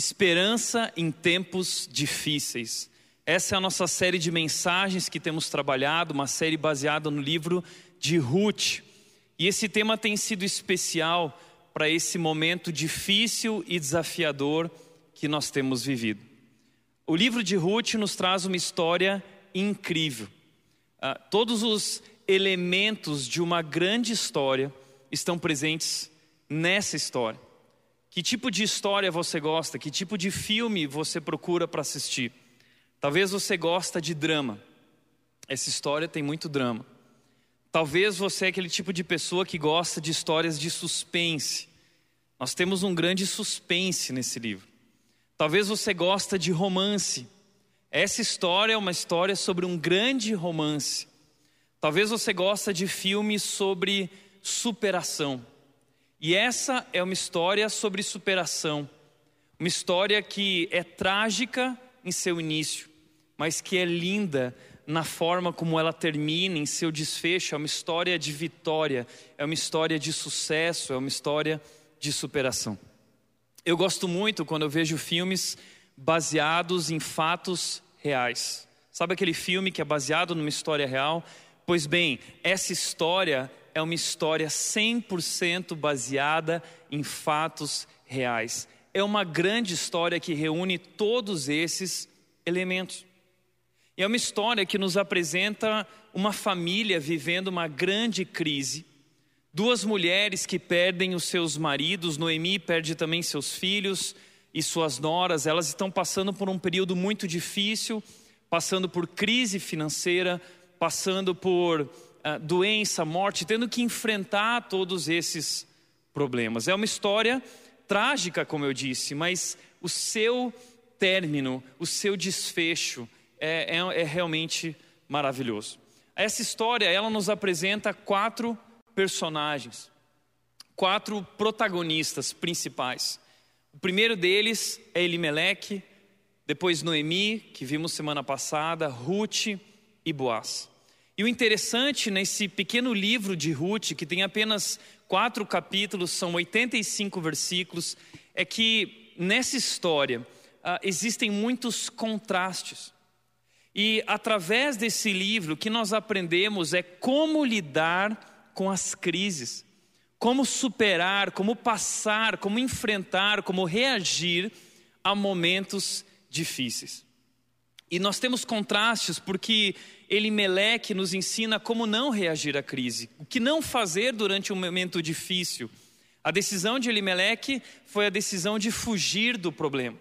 Esperança em tempos difíceis. Essa é a nossa série de mensagens que temos trabalhado, uma série baseada no livro de Ruth. E esse tema tem sido especial para esse momento difícil e desafiador que nós temos vivido. O livro de Ruth nos traz uma história incrível. Uh, todos os elementos de uma grande história estão presentes nessa história. Que tipo de história você gosta? Que tipo de filme você procura para assistir? Talvez você gosta de drama. Essa história tem muito drama. Talvez você é aquele tipo de pessoa que gosta de histórias de suspense. Nós temos um grande suspense nesse livro. Talvez você gosta de romance. Essa história é uma história sobre um grande romance. Talvez você gosta de filmes sobre superação. E essa é uma história sobre superação, uma história que é trágica em seu início, mas que é linda na forma como ela termina, em seu desfecho. É uma história de vitória, é uma história de sucesso, é uma história de superação. Eu gosto muito quando eu vejo filmes baseados em fatos reais. Sabe aquele filme que é baseado numa história real? Pois bem, essa história é uma história 100% baseada em fatos reais. É uma grande história que reúne todos esses elementos. É uma história que nos apresenta uma família vivendo uma grande crise. Duas mulheres que perdem os seus maridos, Noemi perde também seus filhos e suas noras, elas estão passando por um período muito difícil, passando por crise financeira, passando por doença, morte, tendo que enfrentar todos esses problemas. É uma história trágica, como eu disse, mas o seu término, o seu desfecho é, é, é realmente maravilhoso. Essa história, ela nos apresenta quatro personagens, quatro protagonistas principais. O primeiro deles é Elimeleque, depois Noemi, que vimos semana passada, Ruth e Boaz. E o interessante nesse pequeno livro de Ruth, que tem apenas quatro capítulos, são 85 versículos, é que nessa história uh, existem muitos contrastes. E através desse livro, o que nós aprendemos é como lidar com as crises, como superar, como passar, como enfrentar, como reagir a momentos difíceis. E nós temos contrastes porque Elimeleque nos ensina como não reagir à crise, o que não fazer durante um momento difícil. A decisão de Elimeleque foi a decisão de fugir do problema.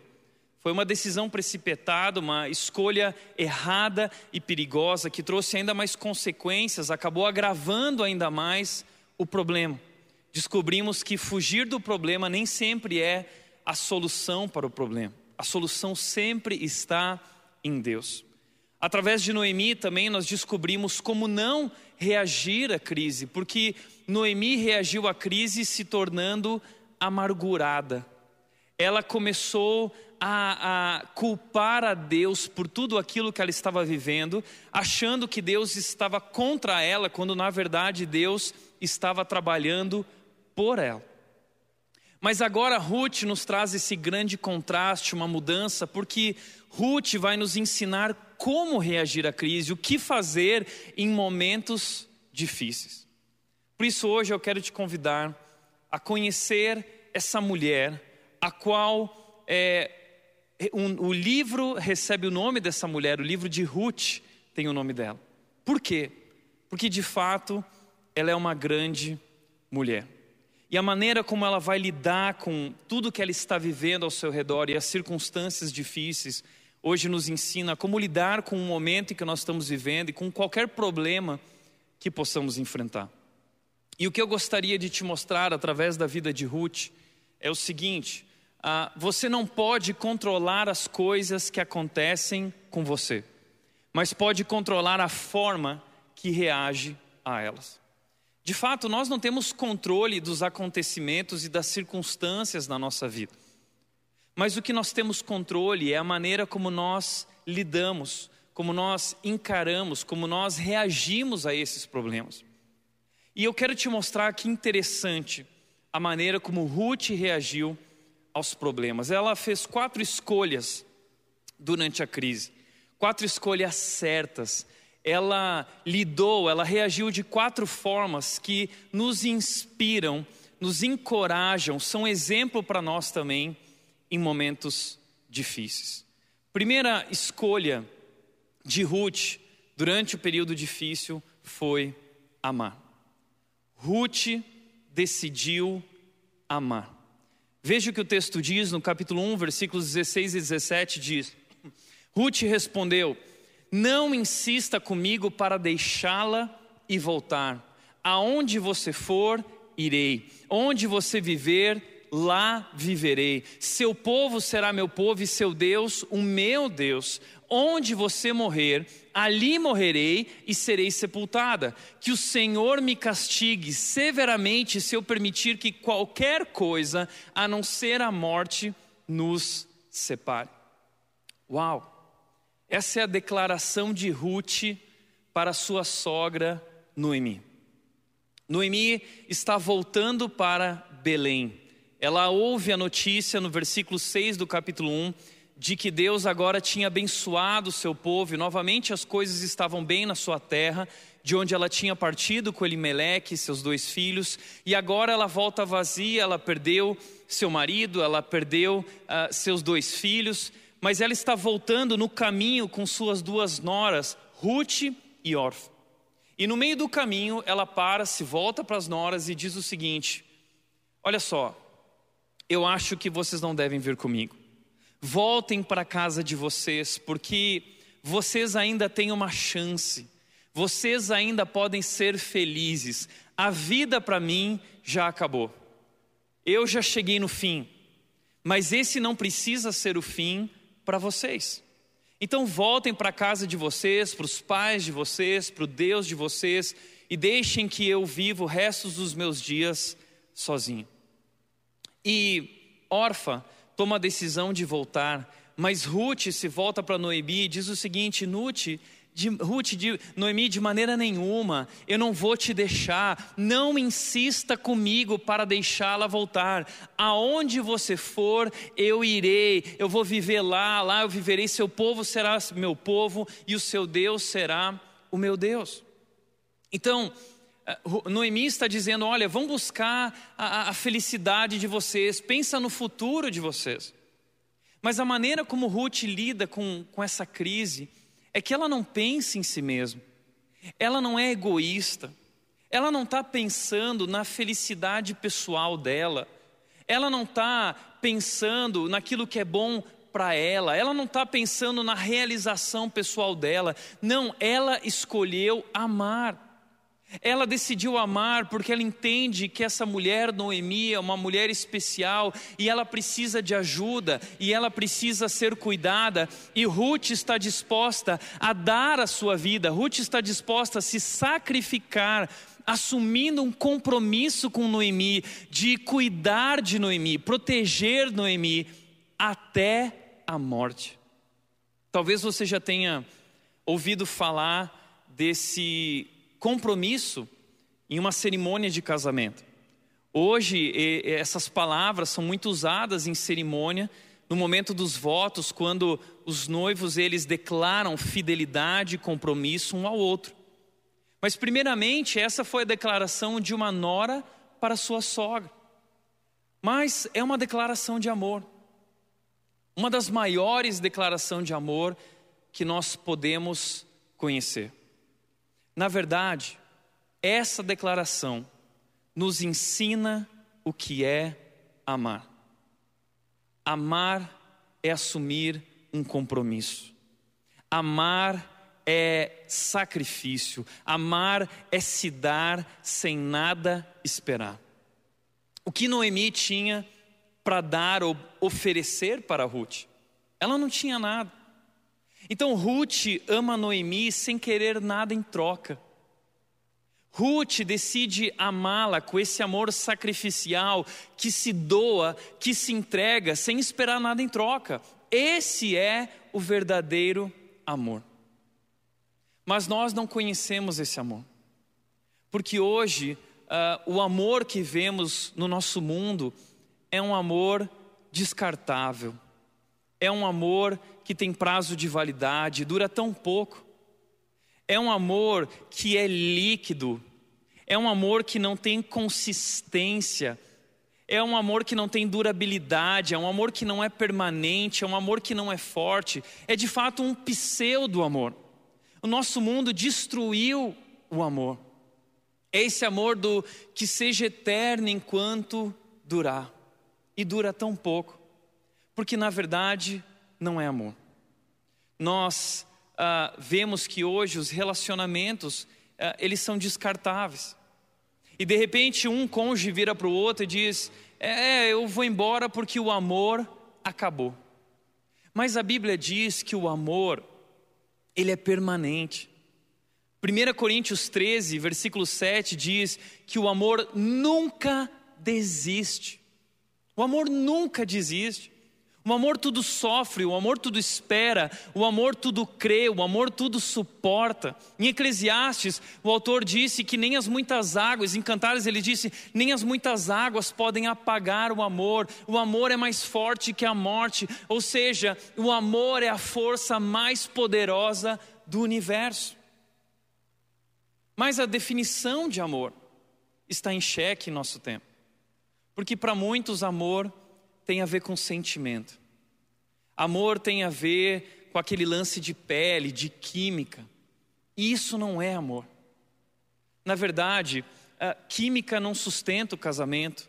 Foi uma decisão precipitada, uma escolha errada e perigosa que trouxe ainda mais consequências, acabou agravando ainda mais o problema. Descobrimos que fugir do problema nem sempre é a solução para o problema. A solução sempre está em Deus. Através de Noemi também nós descobrimos como não reagir à crise, porque Noemi reagiu à crise se tornando amargurada. Ela começou a, a, culpar a Deus por tudo aquilo que ela estava vivendo, achando que Deus estava contra ela, quando na verdade Deus estava trabalhando por ela. Mas agora Ruth nos traz esse grande contraste, uma mudança, porque Ruth vai nos ensinar como reagir à crise, o que fazer em momentos difíceis. Por isso, hoje eu quero te convidar a conhecer essa mulher, a qual é, um, o livro recebe o nome dessa mulher, o livro de Ruth tem o nome dela. Por quê? Porque de fato ela é uma grande mulher. E a maneira como ela vai lidar com tudo que ela está vivendo ao seu redor e as circunstâncias difíceis, hoje nos ensina como lidar com o momento em que nós estamos vivendo e com qualquer problema que possamos enfrentar. E o que eu gostaria de te mostrar através da vida de Ruth é o seguinte: ah, você não pode controlar as coisas que acontecem com você, mas pode controlar a forma que reage a elas. De fato, nós não temos controle dos acontecimentos e das circunstâncias na nossa vida. Mas o que nós temos controle é a maneira como nós lidamos, como nós encaramos, como nós reagimos a esses problemas. E eu quero te mostrar que interessante a maneira como Ruth reagiu aos problemas. Ela fez quatro escolhas durante a crise, quatro escolhas certas. Ela lidou, ela reagiu de quatro formas que nos inspiram, nos encorajam, são exemplo para nós também em momentos difíceis. Primeira escolha de Ruth durante o período difícil foi amar. Ruth decidiu amar. Veja o que o texto diz no capítulo 1, versículos 16 e 17 diz: Ruth respondeu: Não insista comigo para deixá-la e voltar. Aonde você for, irei. Onde você viver, lá viverei. Seu povo será meu povo e seu Deus, o meu Deus. Onde você morrer, ali morrerei e serei sepultada. Que o Senhor me castigue severamente se eu permitir que qualquer coisa, a não ser a morte, nos separe. Uau! Essa é a declaração de Ruth para sua sogra Noemi. Noemi está voltando para Belém. Ela ouve a notícia no versículo 6 do capítulo 1 de que Deus agora tinha abençoado o seu povo e novamente as coisas estavam bem na sua terra, de onde ela tinha partido com Elimeleque e seus dois filhos, e agora ela volta vazia, ela perdeu seu marido, ela perdeu uh, seus dois filhos, mas ela está voltando no caminho com suas duas noras, Ruth e Orfa. E no meio do caminho ela para, se volta para as noras e diz o seguinte: Olha só, eu acho que vocês não devem vir comigo. Voltem para a casa de vocês, porque vocês ainda têm uma chance, vocês ainda podem ser felizes. A vida para mim já acabou. Eu já cheguei no fim, mas esse não precisa ser o fim para vocês. Então voltem para a casa de vocês, para os pais de vocês, para o Deus de vocês e deixem que eu viva o resto dos meus dias sozinho. E Orfa toma a decisão de voltar, mas Ruth se volta para Noemi e diz o seguinte: Ruth, de, Ruth, de, Noemi, de maneira nenhuma, eu não vou te deixar, não insista comigo para deixá-la voltar. Aonde você for, eu irei, eu vou viver lá, lá eu viverei, seu povo será meu povo e o seu Deus será o meu Deus. Então, eh, Noemi está dizendo: olha, vão buscar a, a felicidade de vocês, pensa no futuro de vocês. Mas a maneira como Ruth lida com, com essa crise é que ela não pensa em si mesma, ela não é egoísta, ela não está pensando na felicidade pessoal dela, ela não está pensando naquilo que é bom para ela, ela não está pensando na realização pessoal dela, não, ela escolheu amar. Ela decidiu amar porque ela entende que essa mulher, Noemi, é uma mulher especial e ela precisa de ajuda e ela precisa ser cuidada. E Ruth está disposta a dar a sua vida, Ruth está disposta a se sacrificar, assumindo um compromisso com Noemi de cuidar de Noemi, proteger Noemi até a morte. Talvez você já tenha ouvido falar desse compromisso em uma cerimônia de casamento. Hoje, essas palavras são muito usadas em cerimônia, no momento dos votos, quando os noivos eles declaram fidelidade e compromisso um ao outro. Mas, primeiramente, essa foi a declaração de uma nora para sua sogra. Mas é uma declaração de amor. Uma das maiores declarações de amor que nós podemos conhecer. Na verdade, essa declaração nos ensina o que é amar. Amar é assumir um compromisso. Amar é sacrifício. Amar é se dar sem nada esperar. O que Noemi tinha para dar ou oferecer para Ruth? Ela não tinha nada. Então Ruth ama Noemi sem querer nada em troca. Ruth decide amá-la com esse amor sacrificial que se doa, que se entrega sem esperar nada em troca. Esse é o verdadeiro amor. Mas nós não conhecemos esse amor, porque hoje uh, o amor que vemos no nosso mundo é um amor descartável. É um amor que tem prazo de validade, dura tão pouco. É um amor que é líquido. É um amor que não tem consistência. É um amor que não tem durabilidade, é um amor que não é permanente, é um amor que não é forte. É de fato um pseudo amor. O nosso mundo destruiu o amor. É esse amor do que seja eterno enquanto durar. E dura tão pouco. Porque na verdade não é amor. Nós ah, vemos que hoje os relacionamentos ah, eles são descartáveis. E de repente um cônjuge vira para o outro e diz: É, eu vou embora porque o amor acabou. Mas a Bíblia diz que o amor ele é permanente. 1 Coríntios 13, versículo 7 diz que o amor nunca desiste. O amor nunca desiste. O amor tudo sofre, o amor tudo espera, o amor tudo crê, o amor tudo suporta. Em Eclesiastes, o autor disse que nem as muitas águas, em Cantares ele disse, nem as muitas águas podem apagar o amor. O amor é mais forte que a morte, ou seja, o amor é a força mais poderosa do universo. Mas a definição de amor está em xeque em nosso tempo. Porque para muitos, amor tem a ver com sentimento. Amor tem a ver com aquele lance de pele, de química. E isso não é amor. Na verdade, a química não sustenta o casamento.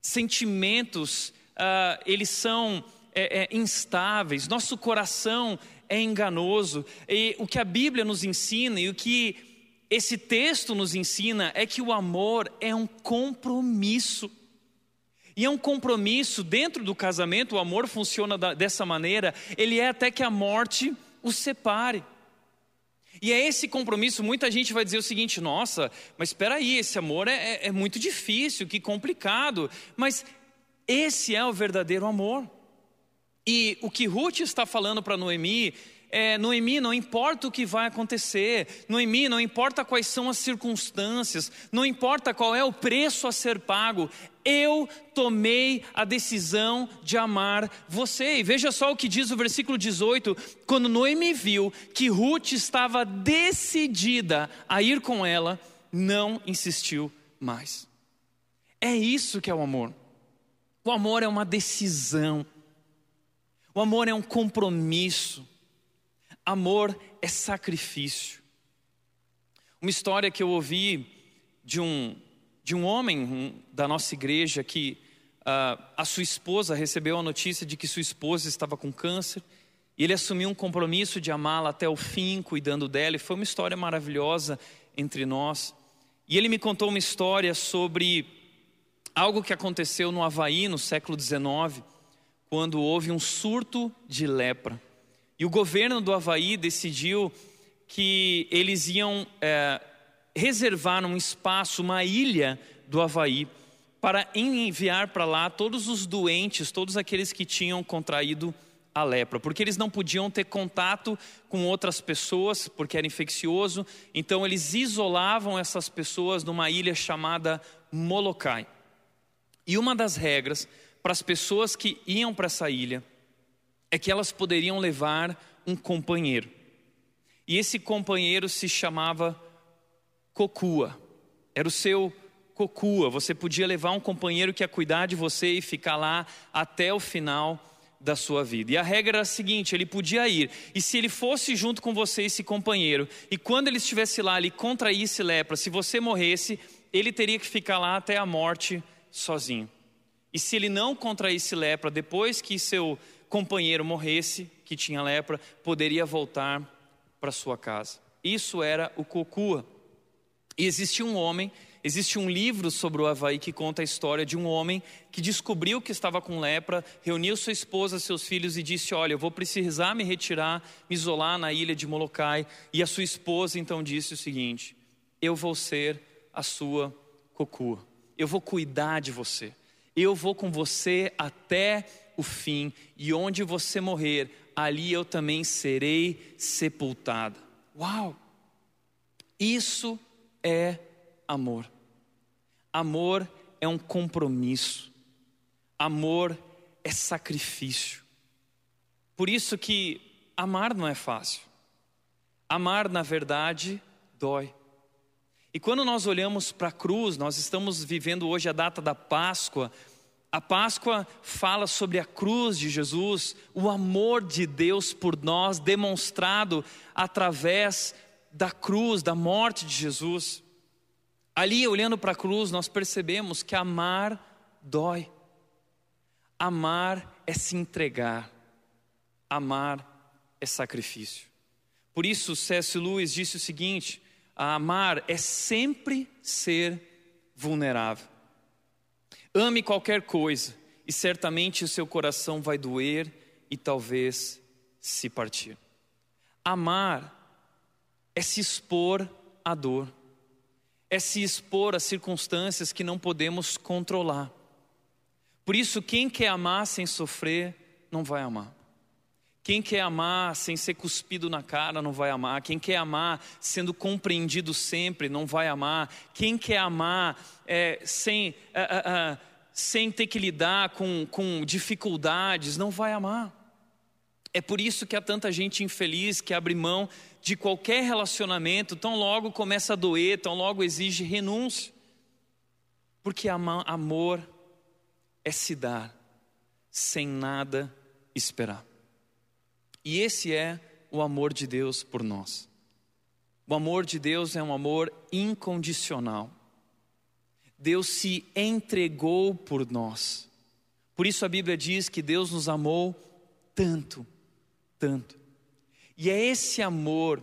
Sentimentos, uh, eles são é, é, instáveis. Nosso coração é enganoso. E o que a Bíblia nos ensina e o que esse texto nos ensina é que o amor é um compromisso. E é um compromisso dentro do casamento, o amor funciona dessa maneira, ele é até que a morte o separe. E é esse compromisso, muita gente vai dizer o seguinte: nossa, mas espera aí, esse amor é, é, é muito difícil, que complicado. Mas esse é o verdadeiro amor. E o que Ruth está falando para Noemi é, Noemi, não importa o que vai acontecer, Noemi, não importa quais são as circunstâncias, não importa qual é o preço a ser pago, eu tomei a decisão de amar você. E veja só o que diz o versículo 18: quando Noemi viu que Ruth estava decidida a ir com ela, não insistiu mais. É isso que é o amor. O amor é uma decisão, o amor é um compromisso. Amor é sacrifício. Uma história que eu ouvi de um, de um homem um, da nossa igreja que uh, a sua esposa recebeu a notícia de que sua esposa estava com câncer e ele assumiu um compromisso de amá-la até o fim, cuidando dela, e foi uma história maravilhosa entre nós. E ele me contou uma história sobre algo que aconteceu no Havaí no século XIX, quando houve um surto de lepra. E o governo do Havaí decidiu que eles iam é, reservar um espaço, uma ilha do Havaí, para enviar para lá todos os doentes, todos aqueles que tinham contraído a lepra, porque eles não podiam ter contato com outras pessoas, porque era infeccioso, então eles isolavam essas pessoas numa ilha chamada Molokai. E uma das regras para as pessoas que iam para essa ilha é que elas poderiam levar um companheiro. E esse companheiro se chamava Cocua. Era o seu Cocua. Você podia levar um companheiro que ia cuidar de você e ficar lá até o final da sua vida. E a regra era a seguinte: ele podia ir, e se ele fosse junto com você, esse companheiro, e quando ele estivesse lá, ele contraísse lepra, se você morresse, ele teria que ficar lá até a morte sozinho. E se ele não contraísse lepra depois que seu companheiro morresse, que tinha lepra, poderia voltar para sua casa. Isso era o Cocua. E existe um homem, existe um livro sobre o Havaí que conta a história de um homem que descobriu que estava com lepra, reuniu sua esposa, seus filhos e disse: Olha, eu vou precisar me retirar, me isolar na ilha de Molokai. E a sua esposa então disse o seguinte: Eu vou ser a sua Cocua, eu vou cuidar de você, eu vou com você até o fim, e onde você morrer, ali eu também serei sepultada. Uau! Isso é amor. Amor é um compromisso. Amor é sacrifício. Por isso que amar não é fácil. Amar, na verdade, dói. E quando nós olhamos para a cruz, nós estamos vivendo hoje a data da Páscoa. A Páscoa fala sobre a cruz de Jesus, o amor de Deus por nós demonstrado através da cruz, da morte de Jesus. Ali, olhando para a cruz, nós percebemos que amar dói. Amar é se entregar. Amar é sacrifício. Por isso, C.S. Lewis disse o seguinte: amar é sempre ser vulnerável. Ame qualquer coisa e certamente o seu coração vai doer e talvez se partir. Amar é se expor à dor, é se expor a circunstâncias que não podemos controlar. Por isso, quem quer amar sem sofrer, não vai amar. Quem quer amar sem ser cuspido na cara não vai amar. Quem quer amar sendo compreendido sempre não vai amar. Quem quer amar é, sem, é, é, é, sem ter que lidar com, com dificuldades não vai amar. É por isso que há tanta gente infeliz que abre mão de qualquer relacionamento, tão logo começa a doer, tão logo exige renúncia. Porque amor é se dar sem nada esperar. E esse é o amor de Deus por nós. O amor de Deus é um amor incondicional. Deus se entregou por nós. Por isso a Bíblia diz que Deus nos amou tanto, tanto. E é esse amor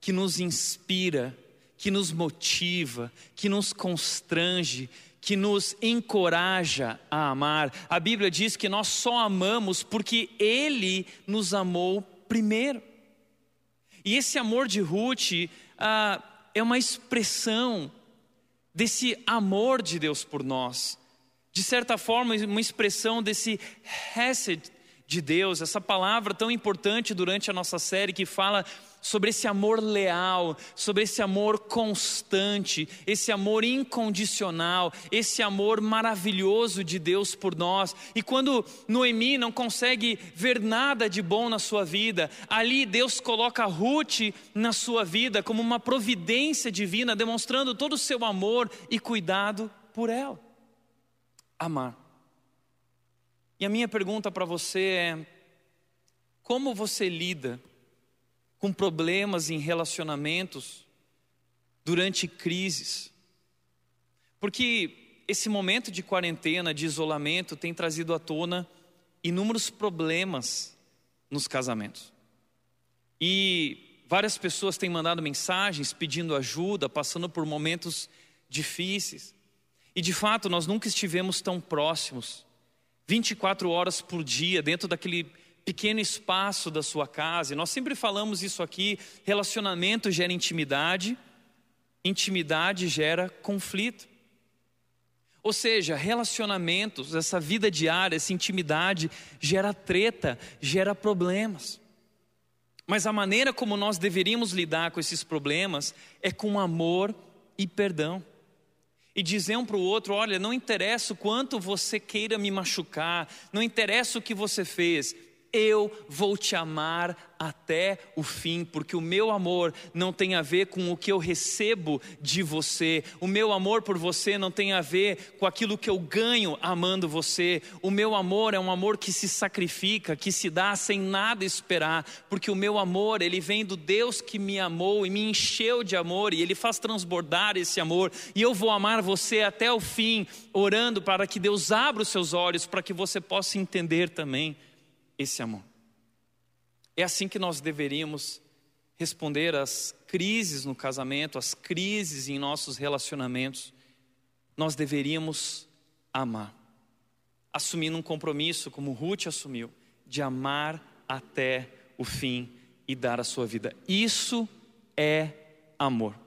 que nos inspira, que nos motiva, que nos constrange, que nos encoraja a amar. A Bíblia diz que nós só amamos porque Ele nos amou primeiro. E esse amor de Ruth ah, é uma expressão desse amor de Deus por nós. De certa forma, uma expressão desse hesed de Deus, essa palavra tão importante durante a nossa série que fala sobre esse amor leal, sobre esse amor constante, esse amor incondicional, esse amor maravilhoso de Deus por nós. E quando Noemi não consegue ver nada de bom na sua vida, ali Deus coloca Ruth na sua vida como uma providência divina, demonstrando todo o seu amor e cuidado por ela. Amar. E a minha pergunta para você é: como você lida com problemas em relacionamentos durante crises? Porque esse momento de quarentena, de isolamento, tem trazido à tona inúmeros problemas nos casamentos. E várias pessoas têm mandado mensagens pedindo ajuda, passando por momentos difíceis. E de fato, nós nunca estivemos tão próximos 24 horas por dia, dentro daquele pequeno espaço da sua casa. E nós sempre falamos isso aqui: relacionamento gera intimidade, intimidade gera conflito. Ou seja, relacionamentos, essa vida diária, essa intimidade gera treta, gera problemas. Mas a maneira como nós deveríamos lidar com esses problemas é com amor e perdão e dizer um para o outro: olha, não interessa o quanto você queira me machucar, não interessa o que você fez, eu vou te amar até o fim, porque o meu amor não tem a ver com o que eu recebo de você, o meu amor por você não tem a ver com aquilo que eu ganho amando você, o meu amor é um amor que se sacrifica, que se dá sem nada esperar, porque o meu amor, ele vem do Deus que me amou e me encheu de amor, e ele faz transbordar esse amor, e eu vou amar você até o fim, orando para que Deus abra os seus olhos, para que você possa entender também esse amor. É assim que nós deveríamos responder às crises no casamento, às crises em nossos relacionamentos. Nós deveríamos amar, assumindo um compromisso, como Ruth assumiu, de amar até o fim e dar a sua vida. Isso é amor.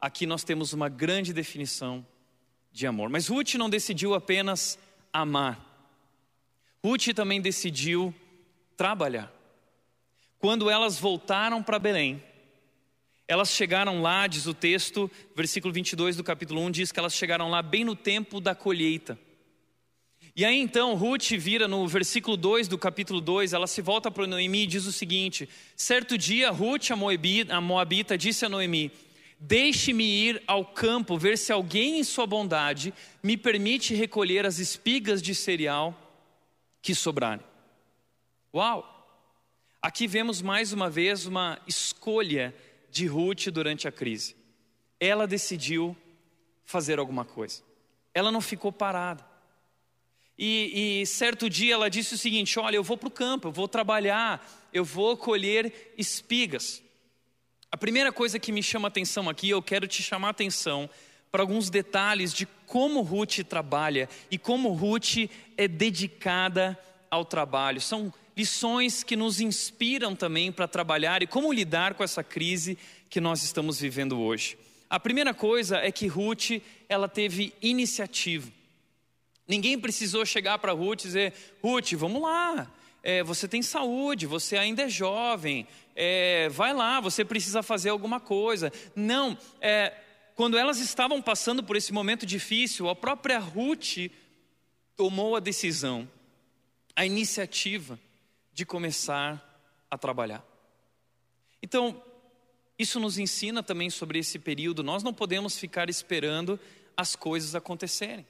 Aqui nós temos uma grande definição de amor. Mas Ruth não decidiu apenas amar. Ruth também decidiu trabalhar. Quando elas voltaram para Belém, elas chegaram lá, diz o texto, versículo 22 do capítulo 1, diz que elas chegaram lá bem no tempo da colheita. E aí então Ruth vira no versículo 2 do capítulo 2, ela se volta para Noemi e diz o seguinte: Certo dia, Ruth, a Moabita, a Moabita disse a Noemi: Deixe-me ir ao campo ver se alguém em sua bondade me permite recolher as espigas de cereal que sobrarem. Uau! Aqui vemos mais uma vez uma escolha de Ruth durante a crise. Ela decidiu fazer alguma coisa. Ela não ficou parada. E, e certo dia ela disse o seguinte: Olha, eu vou para o campo, eu vou trabalhar, eu vou colher espigas. A primeira coisa que me chama atenção aqui, eu quero te chamar atenção para alguns detalhes de como Ruth trabalha e como Ruth é dedicada ao trabalho. São lições que nos inspiram também para trabalhar e como lidar com essa crise que nós estamos vivendo hoje. A primeira coisa é que Ruth, ela teve iniciativa. Ninguém precisou chegar para Ruth e dizer: Ruth, vamos lá, é, você tem saúde, você ainda é jovem, é, vai lá, você precisa fazer alguma coisa. Não, é, quando elas estavam passando por esse momento difícil, a própria Ruth tomou a decisão, a iniciativa de começar a trabalhar. Então, isso nos ensina também sobre esse período. Nós não podemos ficar esperando as coisas acontecerem.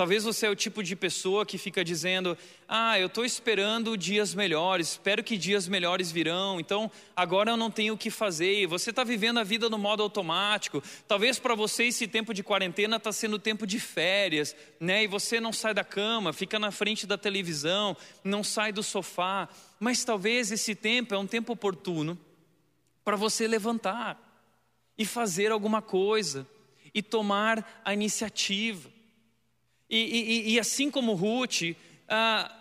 Talvez você é o tipo de pessoa que fica dizendo: Ah, eu estou esperando dias melhores, espero que dias melhores virão, então agora eu não tenho o que fazer. Você está vivendo a vida no modo automático. Talvez para você esse tempo de quarentena está sendo tempo de férias, né? E você não sai da cama, fica na frente da televisão, não sai do sofá. Mas talvez esse tempo é um tempo oportuno para você levantar e fazer alguma coisa e tomar a iniciativa. E, e, e assim como Ruth, ah,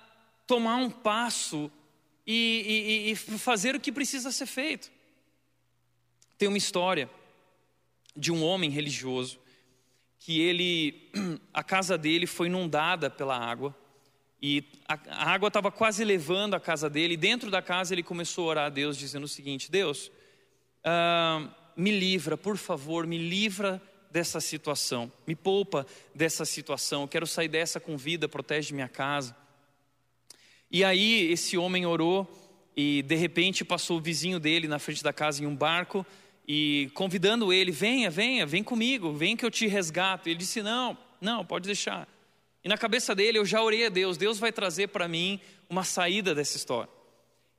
tomar um passo e, e fazer o que precisa ser feito. Tem uma história de um homem religioso que ele, a casa dele foi inundada pela água e a, a água estava quase levando a casa dele. E dentro da casa ele começou a orar a Deus dizendo o seguinte: Deus, ah, me livra, por favor, me livra dessa situação, me poupa dessa situação, eu quero sair dessa com vida, protege minha casa. E aí esse homem orou e de repente passou o vizinho dele na frente da casa em um barco e convidando ele, venha, venha, vem comigo, vem que eu te resgato. Ele disse, não, não, pode deixar. E na cabeça dele eu já orei a Deus, Deus vai trazer para mim uma saída dessa história.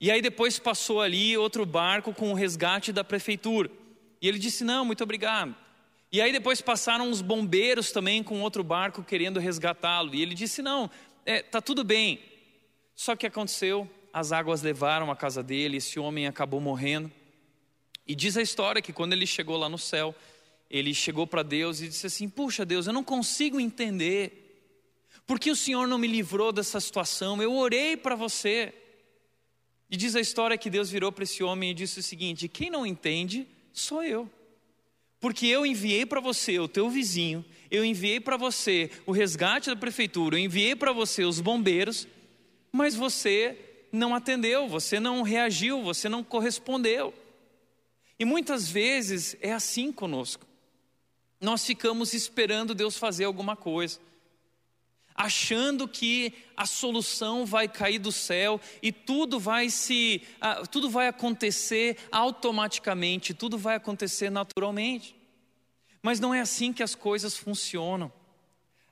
E aí depois passou ali outro barco com o resgate da prefeitura. E ele disse, não, muito obrigado. E aí depois passaram os bombeiros também com outro barco querendo resgatá-lo. E ele disse: Não, é, tá tudo bem. Só que aconteceu, as águas levaram a casa dele, esse homem acabou morrendo. E diz a história que quando ele chegou lá no céu, ele chegou para Deus e disse assim: Puxa, Deus, eu não consigo entender. Por que o Senhor não me livrou dessa situação? Eu orei para você. E diz a história que Deus virou para esse homem e disse o seguinte: Quem não entende, sou eu. Porque eu enviei para você o teu vizinho, eu enviei para você o resgate da prefeitura, eu enviei para você os bombeiros, mas você não atendeu, você não reagiu, você não correspondeu. E muitas vezes é assim conosco. Nós ficamos esperando Deus fazer alguma coisa, achando que a solução vai cair do céu e tudo vai se, tudo vai acontecer automaticamente, tudo vai acontecer naturalmente. Mas não é assim que as coisas funcionam.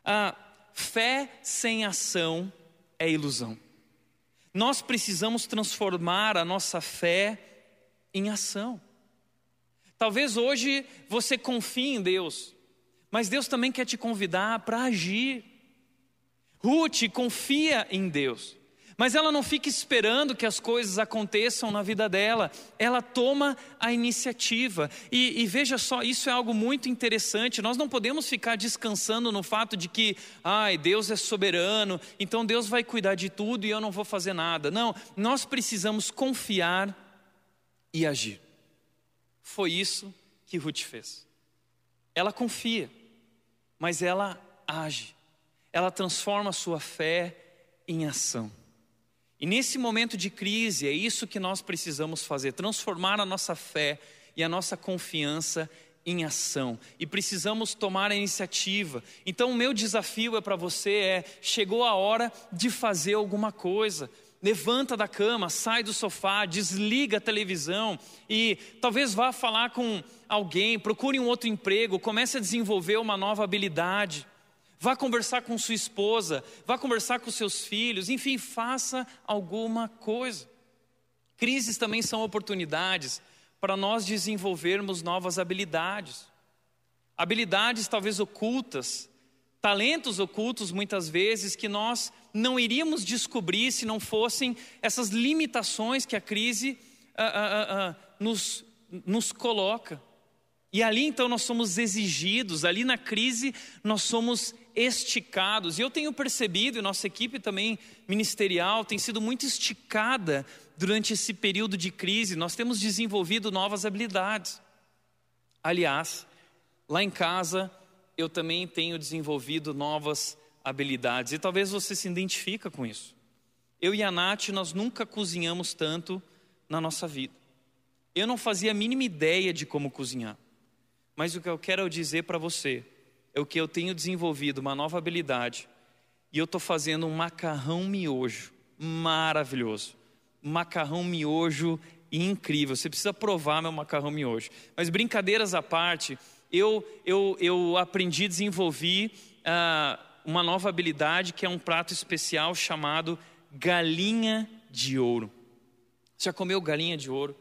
A fé sem ação é ilusão. Nós precisamos transformar a nossa fé em ação. Talvez hoje você confie em Deus, mas Deus também quer te convidar para agir. Ruth confia em Deus. Mas ela não fica esperando que as coisas aconteçam na vida dela, ela toma a iniciativa. E, e, veja só, isso é algo muito interessante. Nós não podemos ficar descansando no fato de que, ai, Deus é soberano, então Deus vai cuidar de tudo e eu não vou fazer nada. Não, nós precisamos confiar e agir. Foi isso que Ruth fez. Ela confia, mas ela age ela transforma a sua fé em ação. E nesse momento de crise, é isso que nós precisamos fazer: transformar a nossa fé e a nossa confiança em ação e precisamos tomar a iniciativa. Então, o meu desafio é para você é: chegou a hora de fazer alguma coisa. Levanta da cama, sai do sofá, desliga a televisão e talvez vá falar com alguém, procure um outro emprego, comece a desenvolver uma nova habilidade. Vá conversar com sua esposa, vá conversar com seus filhos, enfim, faça alguma coisa. Crises também são oportunidades para nós desenvolvermos novas habilidades. Habilidades talvez ocultas, talentos ocultos muitas vezes que nós não iríamos descobrir se não fossem essas limitações que a crise ah, ah, ah, nos, nos coloca. E ali então nós somos exigidos, ali na crise nós somos esticados. E eu tenho percebido, e nossa equipe também ministerial tem sido muito esticada durante esse período de crise. Nós temos desenvolvido novas habilidades. Aliás, lá em casa eu também tenho desenvolvido novas habilidades. E talvez você se identifica com isso. Eu e a Nath, nós nunca cozinhamos tanto na nossa vida. Eu não fazia a mínima ideia de como cozinhar. Mas o que eu quero dizer para você é o que eu tenho desenvolvido uma nova habilidade e eu estou fazendo um macarrão miojo maravilhoso. Macarrão miojo incrível. Você precisa provar meu macarrão miojo. Mas brincadeiras à parte, eu, eu, eu aprendi a desenvolver uh, uma nova habilidade que é um prato especial chamado galinha de ouro. Você já comeu galinha de ouro?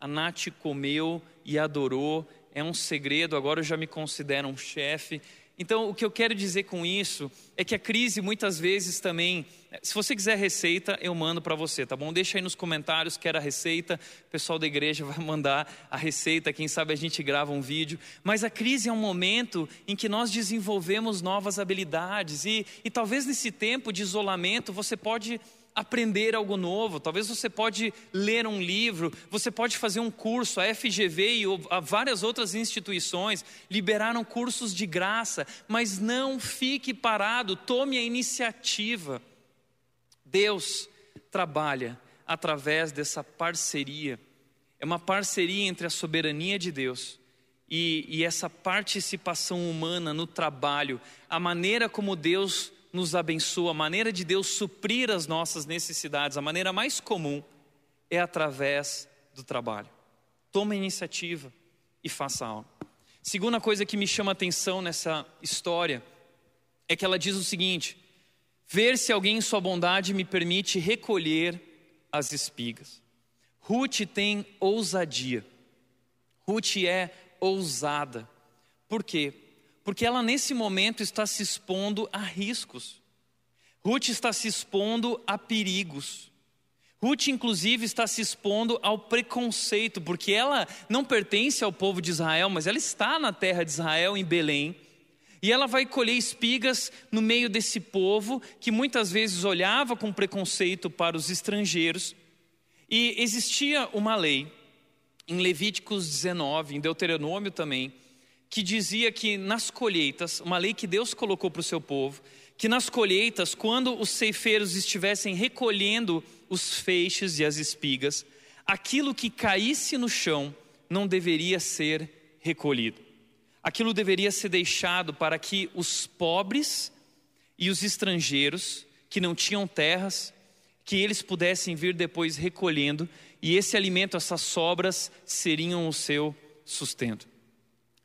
A Nath comeu e adorou é um segredo, agora eu já me considero um chefe. Então, o que eu quero dizer com isso é que a crise muitas vezes também, se você quiser receita, eu mando para você, tá bom? Deixa aí nos comentários que era a receita, o pessoal da igreja vai mandar a receita, quem sabe a gente grava um vídeo. Mas a crise é um momento em que nós desenvolvemos novas habilidades e, e talvez nesse tempo de isolamento você pode aprender algo novo, talvez você pode ler um livro, você pode fazer um curso, a FGV e várias outras instituições liberaram cursos de graça, mas não fique parado, tome a iniciativa. Deus trabalha através dessa parceria, é uma parceria entre a soberania de Deus e, e essa participação humana no trabalho, a maneira como Deus nos abençoa, a maneira de Deus suprir as nossas necessidades, a maneira mais comum é através do trabalho. Toma iniciativa e faça algo. Segunda coisa que me chama atenção nessa história é que ela diz o seguinte: ver se alguém em sua bondade me permite recolher as espigas. Ruth tem ousadia. Ruth é ousada. Por quê? Porque ela nesse momento está se expondo a riscos. Ruth está se expondo a perigos. Ruth, inclusive, está se expondo ao preconceito, porque ela não pertence ao povo de Israel, mas ela está na terra de Israel, em Belém. E ela vai colher espigas no meio desse povo que muitas vezes olhava com preconceito para os estrangeiros. E existia uma lei, em Levíticos 19, em Deuteronômio também, que dizia que nas colheitas, uma lei que Deus colocou para o seu povo, que nas colheitas, quando os ceifeiros estivessem recolhendo os feixes e as espigas, aquilo que caísse no chão não deveria ser recolhido. Aquilo deveria ser deixado para que os pobres e os estrangeiros que não tinham terras, que eles pudessem vir depois recolhendo, e esse alimento, essas sobras, seriam o seu sustento.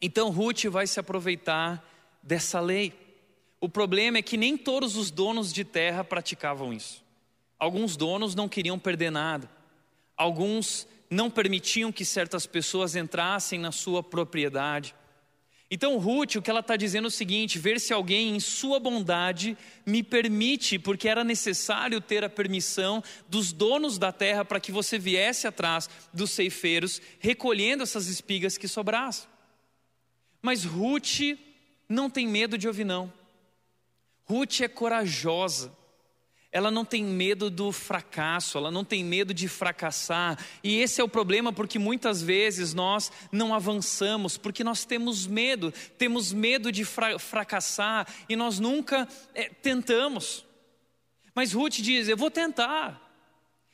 Então Ruth vai se aproveitar dessa lei. O problema é que nem todos os donos de terra praticavam isso. Alguns donos não queriam perder nada. Alguns não permitiam que certas pessoas entrassem na sua propriedade. Então, Ruth, o que ela está dizendo é o seguinte: ver se alguém em sua bondade me permite, porque era necessário ter a permissão dos donos da terra para que você viesse atrás dos ceifeiros, recolhendo essas espigas que sobrassem. Mas Ruth não tem medo de ouvir não. Ruth é corajosa. Ela não tem medo do fracasso, ela não tem medo de fracassar. E esse é o problema porque muitas vezes nós não avançamos, porque nós temos medo, temos medo de fra fracassar e nós nunca é, tentamos. Mas Ruth diz: Eu vou tentar.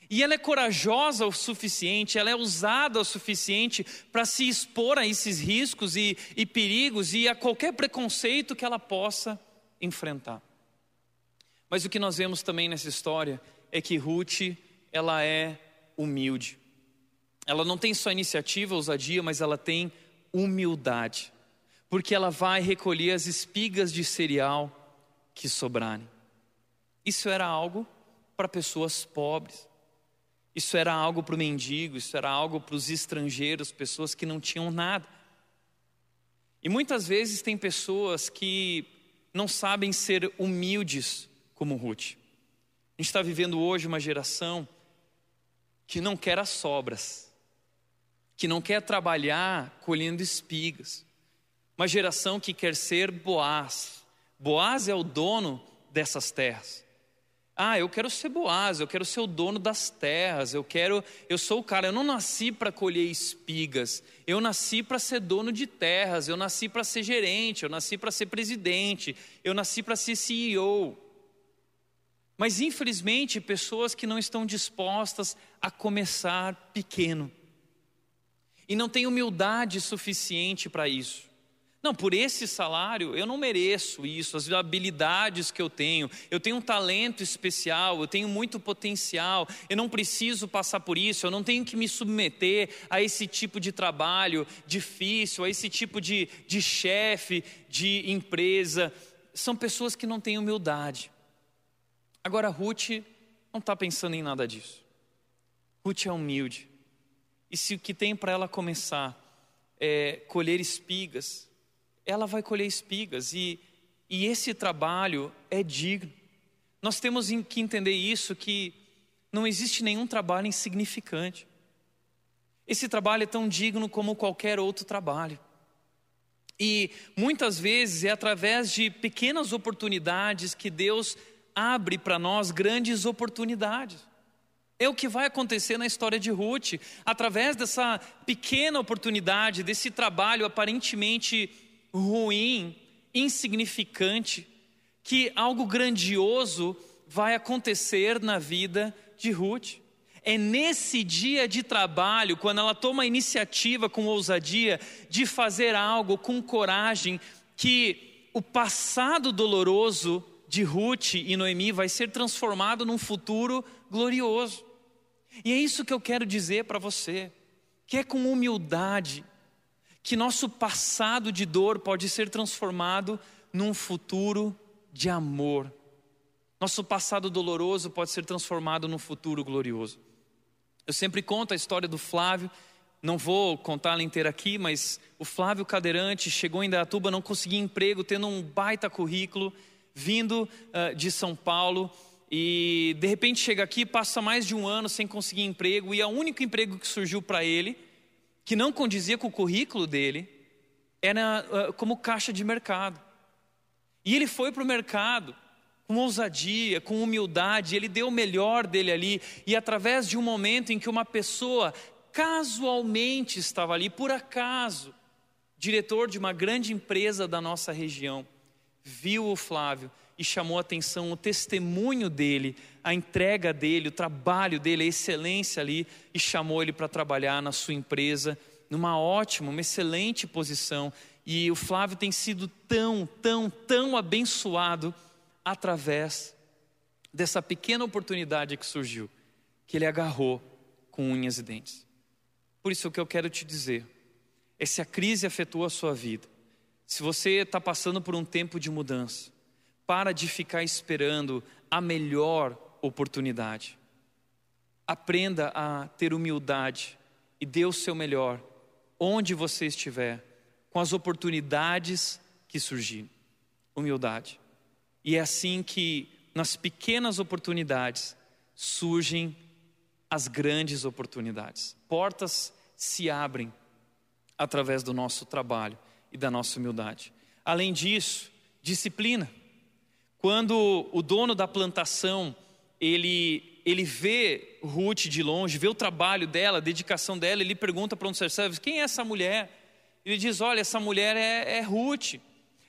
E ela é corajosa o suficiente, ela é usada o suficiente para se expor a esses riscos e, e perigos e a qualquer preconceito que ela possa enfrentar. Mas o que nós vemos também nessa história é que Ruth, ela é humilde. Ela não tem só iniciativa, ousadia, mas ela tem humildade. Porque ela vai recolher as espigas de cereal que sobrarem. Isso era algo para pessoas pobres. Isso era algo para o mendigo, isso era algo para os estrangeiros, pessoas que não tinham nada. E muitas vezes tem pessoas que não sabem ser humildes como Ruth. A gente está vivendo hoje uma geração que não quer as sobras, que não quer trabalhar colhendo espigas. Uma geração que quer ser Boaz. Boaz é o dono dessas terras. Ah, eu quero ser Boaz, eu quero ser o dono das terras, eu quero, eu sou o cara, eu não nasci para colher espigas, eu nasci para ser dono de terras, eu nasci para ser gerente, eu nasci para ser presidente, eu nasci para ser CEO. Mas infelizmente, pessoas que não estão dispostas a começar pequeno e não têm humildade suficiente para isso. Não, por esse salário eu não mereço isso, as habilidades que eu tenho, eu tenho um talento especial, eu tenho muito potencial, eu não preciso passar por isso, eu não tenho que me submeter a esse tipo de trabalho difícil, a esse tipo de, de chefe de empresa. São pessoas que não têm humildade. Agora, Ruth não está pensando em nada disso. Ruth é humilde. E se o que tem para ela começar é colher espigas, ela vai colher espigas e, e esse trabalho é digno. Nós temos que entender isso que não existe nenhum trabalho insignificante. Esse trabalho é tão digno como qualquer outro trabalho. E muitas vezes é através de pequenas oportunidades que Deus abre para nós grandes oportunidades. É o que vai acontecer na história de Ruth, através dessa pequena oportunidade, desse trabalho aparentemente ruim, insignificante, que algo grandioso vai acontecer na vida de Ruth. É nesse dia de trabalho, quando ela toma a iniciativa com ousadia de fazer algo com coragem, que o passado doloroso de Ruth e Noemi vai ser transformado num futuro glorioso. E é isso que eu quero dizer para você, que é com humildade, que nosso passado de dor pode ser transformado num futuro de amor. Nosso passado doloroso pode ser transformado num futuro glorioso. Eu sempre conto a história do Flávio, não vou contá-la inteira aqui, mas o Flávio Cadeirante chegou em Dayatuba, não conseguia emprego, tendo um baita currículo, vindo uh, de São Paulo, e de repente chega aqui, passa mais de um ano sem conseguir emprego, e é o único emprego que surgiu para ele que não condizia com o currículo dele, era uh, como caixa de mercado. E ele foi para o mercado com ousadia, com humildade, ele deu o melhor dele ali, e através de um momento em que uma pessoa casualmente estava ali, por acaso, diretor de uma grande empresa da nossa região, viu o Flávio e chamou a atenção o testemunho dele, a entrega dele, o trabalho dele, a excelência ali, e chamou ele para trabalhar na sua empresa, numa ótima, uma excelente posição. E o Flávio tem sido tão, tão, tão abençoado através dessa pequena oportunidade que surgiu, que ele agarrou com unhas e dentes. Por isso o que eu quero te dizer é se a crise afetou a sua vida, se você está passando por um tempo de mudança, para de ficar esperando a melhor oportunidade. Aprenda a ter humildade e dê o seu melhor onde você estiver, com as oportunidades que surgirem. Humildade. E é assim que, nas pequenas oportunidades, surgem as grandes oportunidades. Portas se abrem através do nosso trabalho e da nossa humildade. Além disso, disciplina. Quando o dono da plantação, ele, ele vê Ruth de longe, vê o trabalho dela, a dedicação dela, ele pergunta para um dos servos, quem é essa mulher? Ele diz, olha, essa mulher é, é Ruth.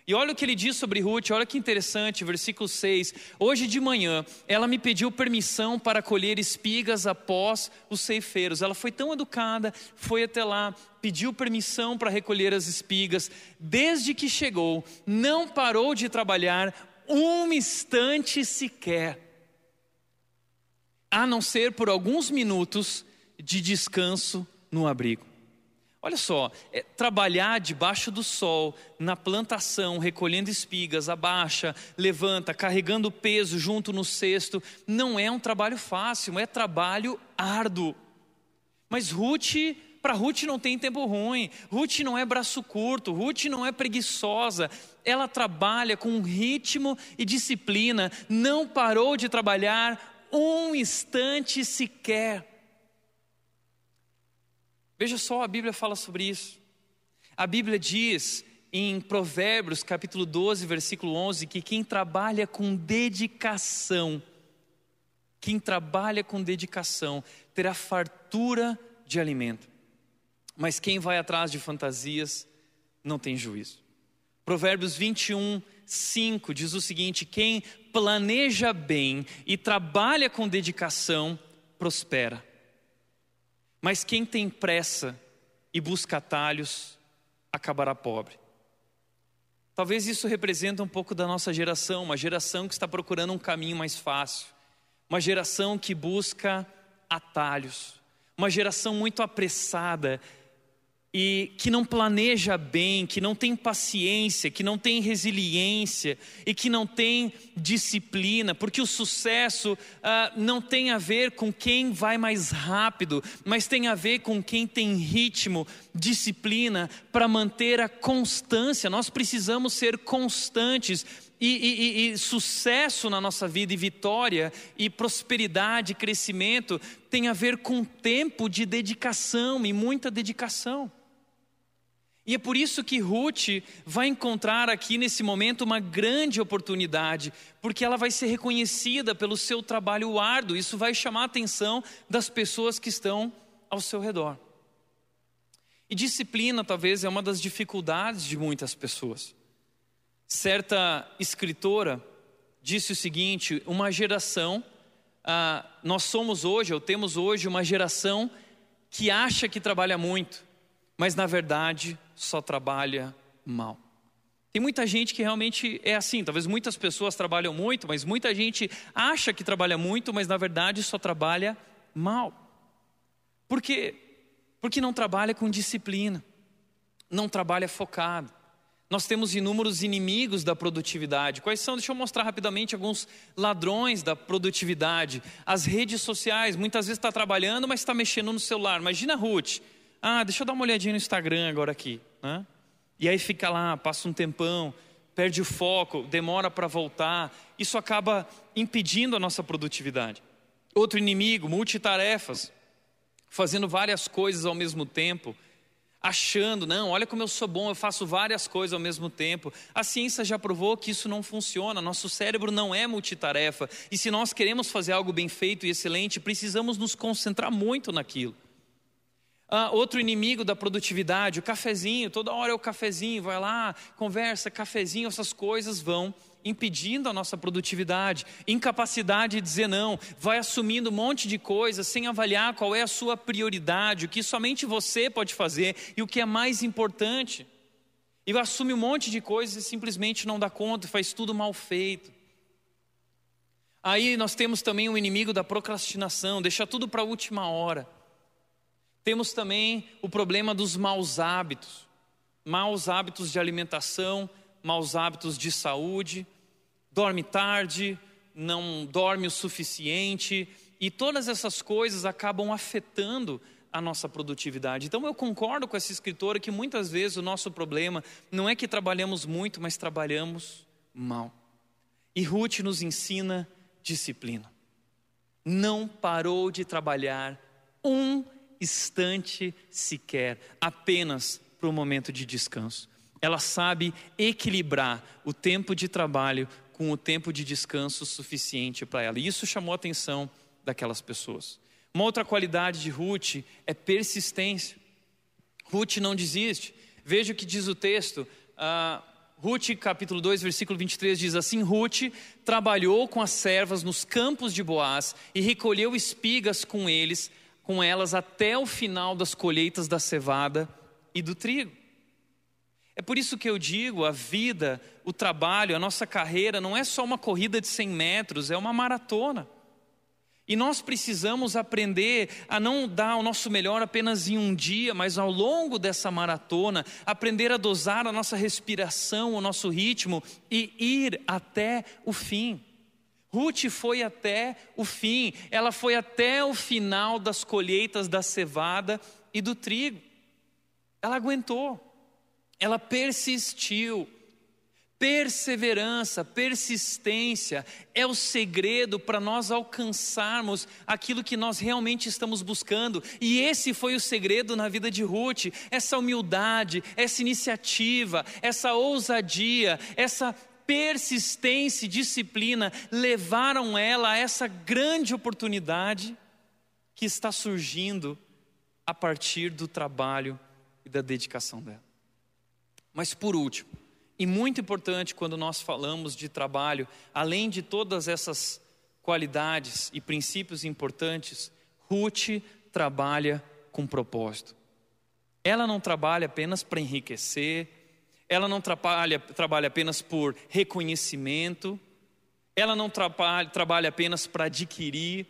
E olha o que ele diz sobre Ruth, olha que interessante, versículo 6. Hoje de manhã, ela me pediu permissão para colher espigas após os ceifeiros. Ela foi tão educada, foi até lá, pediu permissão para recolher as espigas. Desde que chegou, não parou de trabalhar um instante sequer, a não ser por alguns minutos de descanso no abrigo. Olha só, é, trabalhar debaixo do sol, na plantação, recolhendo espigas, abaixa, levanta, carregando peso junto no cesto, não é um trabalho fácil, é trabalho árduo. Mas Ruth, para Ruth não tem tempo ruim, Ruth não é braço curto, Ruth não é preguiçosa, ela trabalha com ritmo e disciplina, não parou de trabalhar um instante sequer. Veja só, a Bíblia fala sobre isso. A Bíblia diz em Provérbios, capítulo 12, versículo 11, que quem trabalha com dedicação, quem trabalha com dedicação, terá fartura de alimento. Mas quem vai atrás de fantasias não tem juízo. Provérbios 21, 5 diz o seguinte: quem planeja bem e trabalha com dedicação, prospera. Mas quem tem pressa e busca atalhos, acabará pobre. Talvez isso represente um pouco da nossa geração, uma geração que está procurando um caminho mais fácil, uma geração que busca atalhos, uma geração muito apressada e que não planeja bem, que não tem paciência, que não tem resiliência e que não tem disciplina, porque o sucesso ah, não tem a ver com quem vai mais rápido, mas tem a ver com quem tem ritmo, disciplina para manter a constância. Nós precisamos ser constantes. E, e, e, sucesso na nossa vida, e vitória, e prosperidade, crescimento, tem a ver com tempo de dedicação e muita dedicação. E é por isso que Ruth vai encontrar aqui nesse momento uma grande oportunidade, porque ela vai ser reconhecida pelo seu trabalho árduo, isso vai chamar a atenção das pessoas que estão ao seu redor. E disciplina talvez é uma das dificuldades de muitas pessoas. Certa escritora disse o seguinte: uma geração, ah, nós somos hoje, ou temos hoje, uma geração que acha que trabalha muito, mas na verdade só trabalha mal. Tem muita gente que realmente é assim, talvez muitas pessoas trabalham muito, mas muita gente acha que trabalha muito, mas na verdade só trabalha mal. Por quê? Porque não trabalha com disciplina, não trabalha focado. Nós temos inúmeros inimigos da produtividade. Quais são? Deixa eu mostrar rapidamente alguns ladrões da produtividade. As redes sociais, muitas vezes está trabalhando, mas está mexendo no celular. Imagina Ruth. Ah, deixa eu dar uma olhadinha no Instagram agora aqui. Né? E aí fica lá, passa um tempão, perde o foco, demora para voltar. Isso acaba impedindo a nossa produtividade. Outro inimigo, multitarefas, fazendo várias coisas ao mesmo tempo, achando, não, olha como eu sou bom, eu faço várias coisas ao mesmo tempo. A ciência já provou que isso não funciona, nosso cérebro não é multitarefa. E se nós queremos fazer algo bem feito e excelente, precisamos nos concentrar muito naquilo. Ah, outro inimigo da produtividade, o cafezinho, toda hora é o cafezinho, vai lá, conversa, cafezinho, essas coisas vão impedindo a nossa produtividade, incapacidade de dizer não, vai assumindo um monte de coisas sem avaliar qual é a sua prioridade, o que somente você pode fazer e o que é mais importante. E assume um monte de coisas e simplesmente não dá conta, faz tudo mal feito. Aí nós temos também o inimigo da procrastinação, deixa tudo para a última hora. Temos também o problema dos maus hábitos, maus hábitos de alimentação, maus hábitos de saúde, dorme tarde, não dorme o suficiente, e todas essas coisas acabam afetando a nossa produtividade. Então eu concordo com essa escritora que muitas vezes o nosso problema não é que trabalhamos muito, mas trabalhamos mal. E Ruth nos ensina disciplina. Não parou de trabalhar um instante sequer, apenas para o momento de descanso. Ela sabe equilibrar o tempo de trabalho com o tempo de descanso suficiente para ela. E isso chamou a atenção daquelas pessoas. Uma outra qualidade de Ruth é persistência. Ruth não desiste. Veja o que diz o texto. Ah, Ruth, capítulo 2, versículo 23 diz assim: Ruth trabalhou com as servas nos campos de Boaz e recolheu espigas com eles, com elas até o final das colheitas da cevada e do trigo. É por isso que eu digo, a vida, o trabalho, a nossa carreira não é só uma corrida de 100 metros, é uma maratona. E nós precisamos aprender a não dar o nosso melhor apenas em um dia, mas ao longo dessa maratona, aprender a dosar a nossa respiração, o nosso ritmo e ir até o fim. Ruth foi até o fim, ela foi até o final das colheitas da cevada e do trigo. Ela aguentou, ela persistiu. Perseverança, persistência é o segredo para nós alcançarmos aquilo que nós realmente estamos buscando. E esse foi o segredo na vida de Ruth: essa humildade, essa iniciativa, essa ousadia, essa persistência e disciplina levaram ela a essa grande oportunidade que está surgindo a partir do trabalho e da dedicação dela. Mas por último, e muito importante quando nós falamos de trabalho, além de todas essas qualidades e princípios importantes, Ruth trabalha com propósito. Ela não trabalha apenas para enriquecer, ela não trabalha, trabalha apenas por reconhecimento, ela não trabalha, trabalha apenas para adquirir,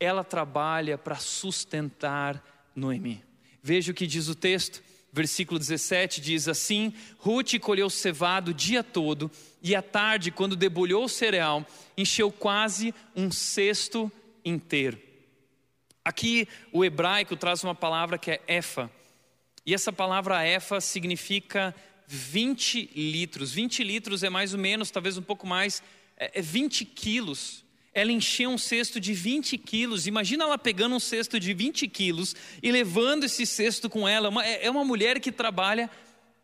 ela trabalha para sustentar Noemi. Veja o que diz o texto versículo 17 diz assim: Ruth colheu cevado o dia todo, e à tarde, quando debulhou o cereal, encheu quase um cesto inteiro. Aqui o hebraico traz uma palavra que é efa, e essa palavra efa significa 20 litros. 20 litros é mais ou menos, talvez um pouco mais, é 20 é quilos ela encheu um cesto de 20 quilos. Imagina ela pegando um cesto de 20 quilos e levando esse cesto com ela. É, é uma mulher que trabalha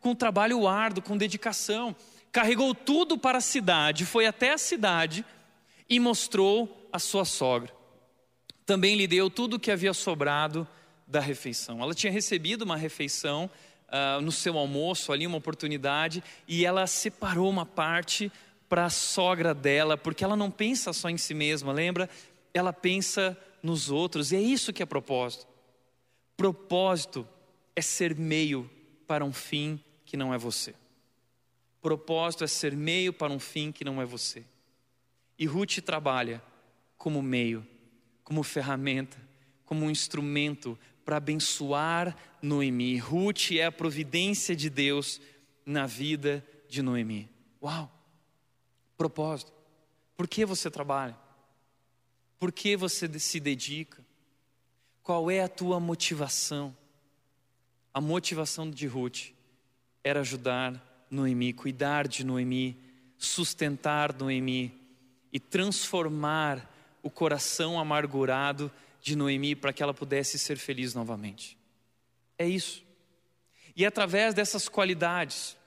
com trabalho árduo, com dedicação. Carregou tudo para a cidade, foi até a cidade e mostrou a sua sogra. Também lhe deu tudo o que havia sobrado da refeição. Ela tinha recebido uma refeição uh, no seu almoço, ali, uma oportunidade, e ela separou uma parte para a sogra dela, porque ela não pensa só em si mesma, lembra? Ela pensa nos outros, e é isso que é propósito. Propósito é ser meio para um fim que não é você. Propósito é ser meio para um fim que não é você. E Ruth trabalha como meio, como ferramenta, como um instrumento para abençoar Noemi. Ruth é a providência de Deus na vida de Noemi. Uau! Propósito. Por que você trabalha? Por que você se dedica? Qual é a tua motivação? A motivação de Ruth era ajudar Noemi, cuidar de Noemi, sustentar Noemi e transformar o coração amargurado de Noemi para que ela pudesse ser feliz novamente. É isso. E através dessas qualidades,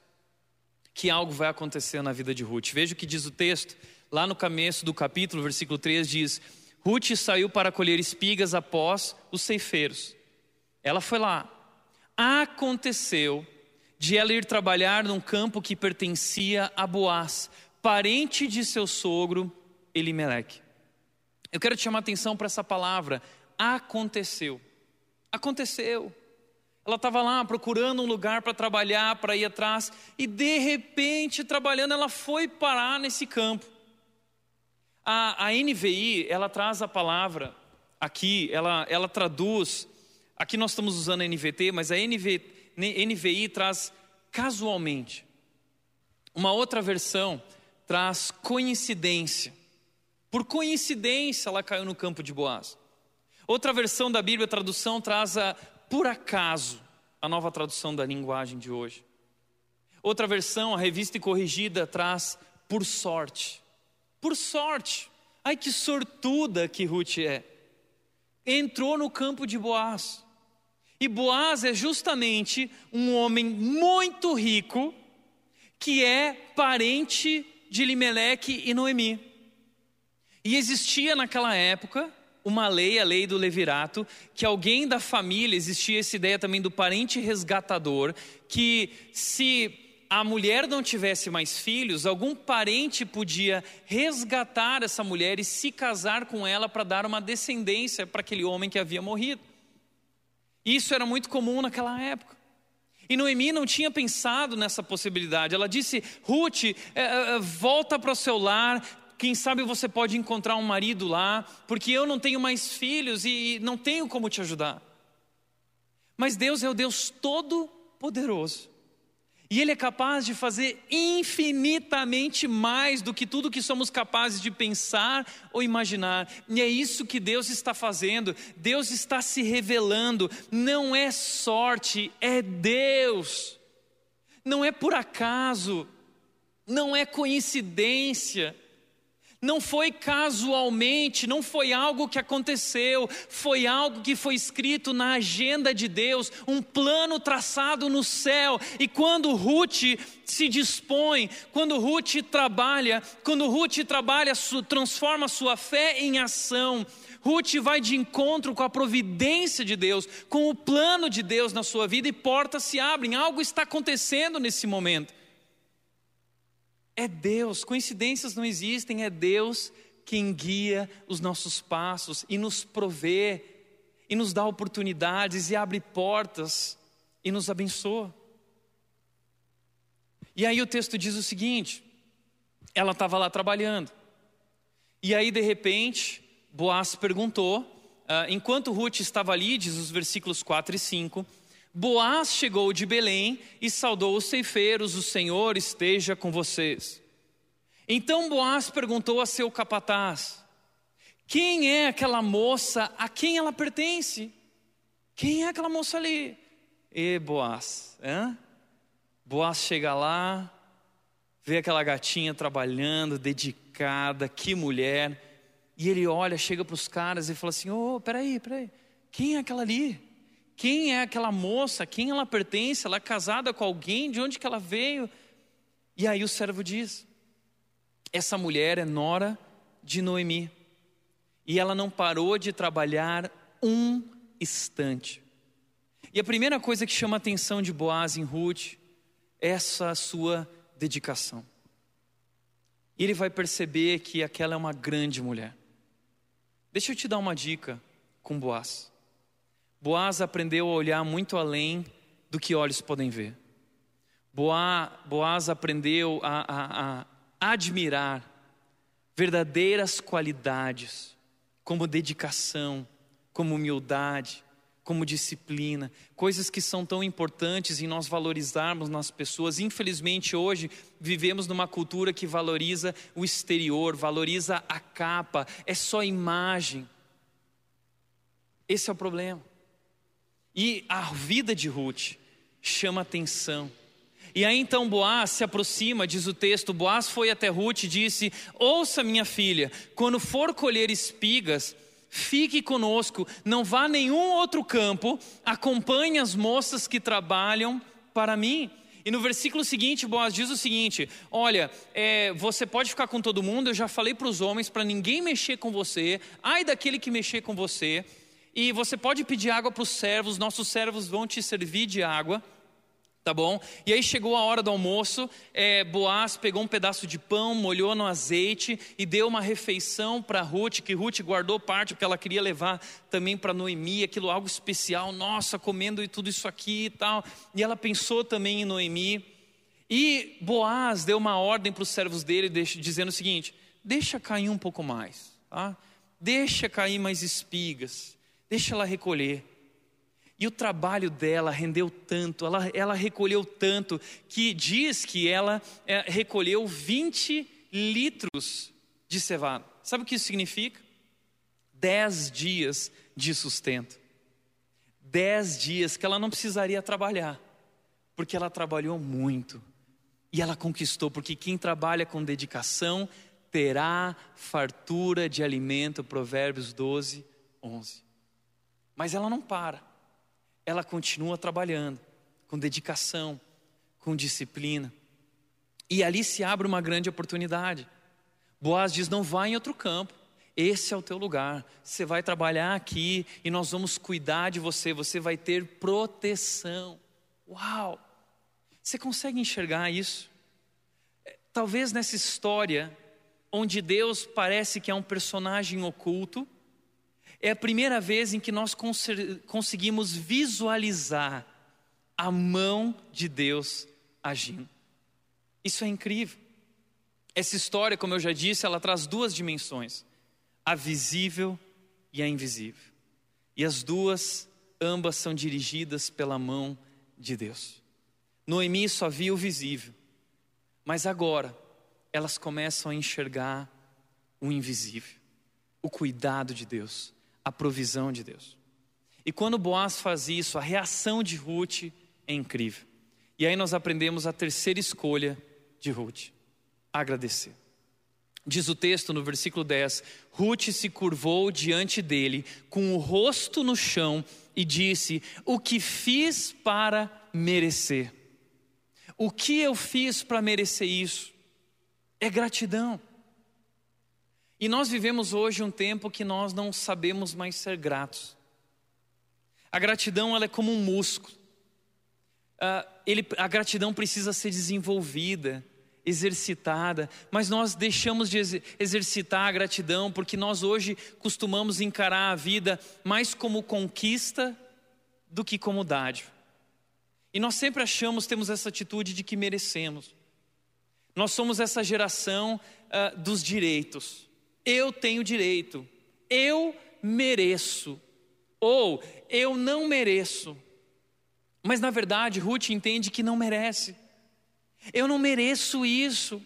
que algo vai acontecer na vida de Ruth. Veja o que diz o texto, lá no começo do capítulo, versículo 3 diz: Ruth saiu para colher espigas após os ceifeiros. Ela foi lá. Aconteceu de ela ir trabalhar num campo que pertencia a Boaz, parente de seu sogro Elimeleque. Eu quero te chamar a atenção para essa palavra, aconteceu. Aconteceu. Ela estava lá procurando um lugar para trabalhar, para ir atrás, e de repente, trabalhando, ela foi parar nesse campo. A, a NVI, ela traz a palavra aqui, ela, ela traduz, aqui nós estamos usando a NVT, mas a NV, NVI traz casualmente. Uma outra versão traz coincidência. Por coincidência, ela caiu no campo de Boaz. Outra versão da Bíblia, a tradução, traz a por acaso, a nova tradução da linguagem de hoje. Outra versão, a revista e corrigida, traz por sorte. Por sorte. Ai que sortuda que Ruth é. Entrou no campo de Boaz. E Boaz é justamente um homem muito rico que é parente de Limeleque e Noemi. E existia naquela época uma lei, a lei do levirato, que alguém da família, existia essa ideia também do parente resgatador, que se a mulher não tivesse mais filhos, algum parente podia resgatar essa mulher e se casar com ela para dar uma descendência para aquele homem que havia morrido. Isso era muito comum naquela época. E Noemi não tinha pensado nessa possibilidade. Ela disse: Ruth, é, é, volta para o seu lar. Quem sabe você pode encontrar um marido lá, porque eu não tenho mais filhos e não tenho como te ajudar. Mas Deus é o Deus todo-poderoso. E Ele é capaz de fazer infinitamente mais do que tudo que somos capazes de pensar ou imaginar. E é isso que Deus está fazendo. Deus está se revelando. Não é sorte, é Deus. Não é por acaso, não é coincidência. Não foi casualmente, não foi algo que aconteceu, foi algo que foi escrito na agenda de Deus, um plano traçado no céu. E quando Ruth se dispõe, quando Ruth trabalha, quando Ruth trabalha, transforma sua fé em ação, Ruth vai de encontro com a providência de Deus, com o plano de Deus na sua vida e portas se abrem, algo está acontecendo nesse momento. É Deus, coincidências não existem, é Deus quem guia os nossos passos e nos provê, e nos dá oportunidades e abre portas e nos abençoa. E aí o texto diz o seguinte: ela estava lá trabalhando, e aí de repente Boaz perguntou, uh, enquanto Ruth estava ali, diz os versículos 4 e 5, Boaz chegou de Belém e saudou os ceifeiros: O Senhor esteja com vocês. Então Boaz perguntou a seu capataz: Quem é aquela moça a quem ela pertence? Quem é aquela moça ali? E Boaz, hein? Boaz chega lá, vê aquela gatinha trabalhando, dedicada, que mulher, e ele olha, chega para os caras e fala assim: Ô, oh, peraí, peraí, quem é aquela ali? Quem é aquela moça? Quem ela pertence? Ela é casada com alguém? De onde que ela veio? E aí o servo diz: Essa mulher é nora de Noemi. E ela não parou de trabalhar um instante. E a primeira coisa que chama a atenção de Boaz em Ruth é essa sua dedicação. E ele vai perceber que aquela é uma grande mulher. Deixa eu te dar uma dica com Boaz. Boaz aprendeu a olhar muito além do que olhos podem ver. Boaz aprendeu a, a, a admirar verdadeiras qualidades, como dedicação, como humildade, como disciplina, coisas que são tão importantes em nós valorizarmos nas pessoas. Infelizmente, hoje vivemos numa cultura que valoriza o exterior, valoriza a capa, é só imagem. Esse é o problema. E a vida de Ruth chama atenção. E aí então Boaz se aproxima, diz o texto: Boaz foi até Ruth e disse: Ouça, minha filha, quando for colher espigas, fique conosco, não vá a nenhum outro campo, acompanhe as moças que trabalham para mim. E no versículo seguinte, Boaz diz o seguinte: Olha, é, você pode ficar com todo mundo, eu já falei para os homens para ninguém mexer com você, ai daquele que mexer com você e você pode pedir água para os servos, nossos servos vão te servir de água. Tá bom? E aí chegou a hora do almoço, é, Boaz pegou um pedaço de pão, molhou no azeite e deu uma refeição para Ruth, que Ruth guardou parte porque ela queria levar também para Noemi, aquilo algo especial, nossa, comendo e tudo isso aqui e tal. E ela pensou também em Noemi. E Boaz deu uma ordem para os servos dele, dizendo o seguinte: deixa cair um pouco mais, tá? deixa cair mais espigas deixa ela recolher. E o trabalho dela rendeu tanto, ela, ela recolheu tanto, que diz que ela é, recolheu 20 litros de cevada. Sabe o que isso significa? Dez dias de sustento. Dez dias que ela não precisaria trabalhar, porque ela trabalhou muito. E ela conquistou, porque quem trabalha com dedicação terá fartura de alimento. Provérbios 12, 11. Mas ela não para. Ela continua trabalhando com dedicação, com disciplina. E ali se abre uma grande oportunidade. Boaz diz: não vá em outro campo. Esse é o teu lugar. Você vai trabalhar aqui e nós vamos cuidar de você. Você vai ter proteção. Uau! Você consegue enxergar isso? É, talvez nessa história, onde Deus parece que é um personagem oculto, é a primeira vez em que nós conseguimos visualizar a mão de Deus agindo. Isso é incrível. Essa história, como eu já disse, ela traz duas dimensões: a visível e a invisível. E as duas, ambas são dirigidas pela mão de Deus. Noemi só via o visível, mas agora elas começam a enxergar o invisível, o cuidado de Deus, a provisão de Deus. E quando Boaz faz isso, a reação de Ruth é incrível. E aí nós aprendemos a terceira escolha de Ruth agradecer. Diz o texto no versículo 10: Ruth se curvou diante dele, com o rosto no chão, e disse: O que fiz para merecer? O que eu fiz para merecer isso? É gratidão. E nós vivemos hoje um tempo que nós não sabemos mais ser gratos. A gratidão ela é como um músculo. Uh, ele, a gratidão precisa ser desenvolvida exercitada, mas nós deixamos de exercitar a gratidão porque nós hoje costumamos encarar a vida mais como conquista do que como dádiva. E nós sempre achamos, temos essa atitude de que merecemos. Nós somos essa geração uh, dos direitos. Eu tenho direito, eu mereço, ou eu não mereço. Mas na verdade, Ruth entende que não merece. Eu não mereço isso.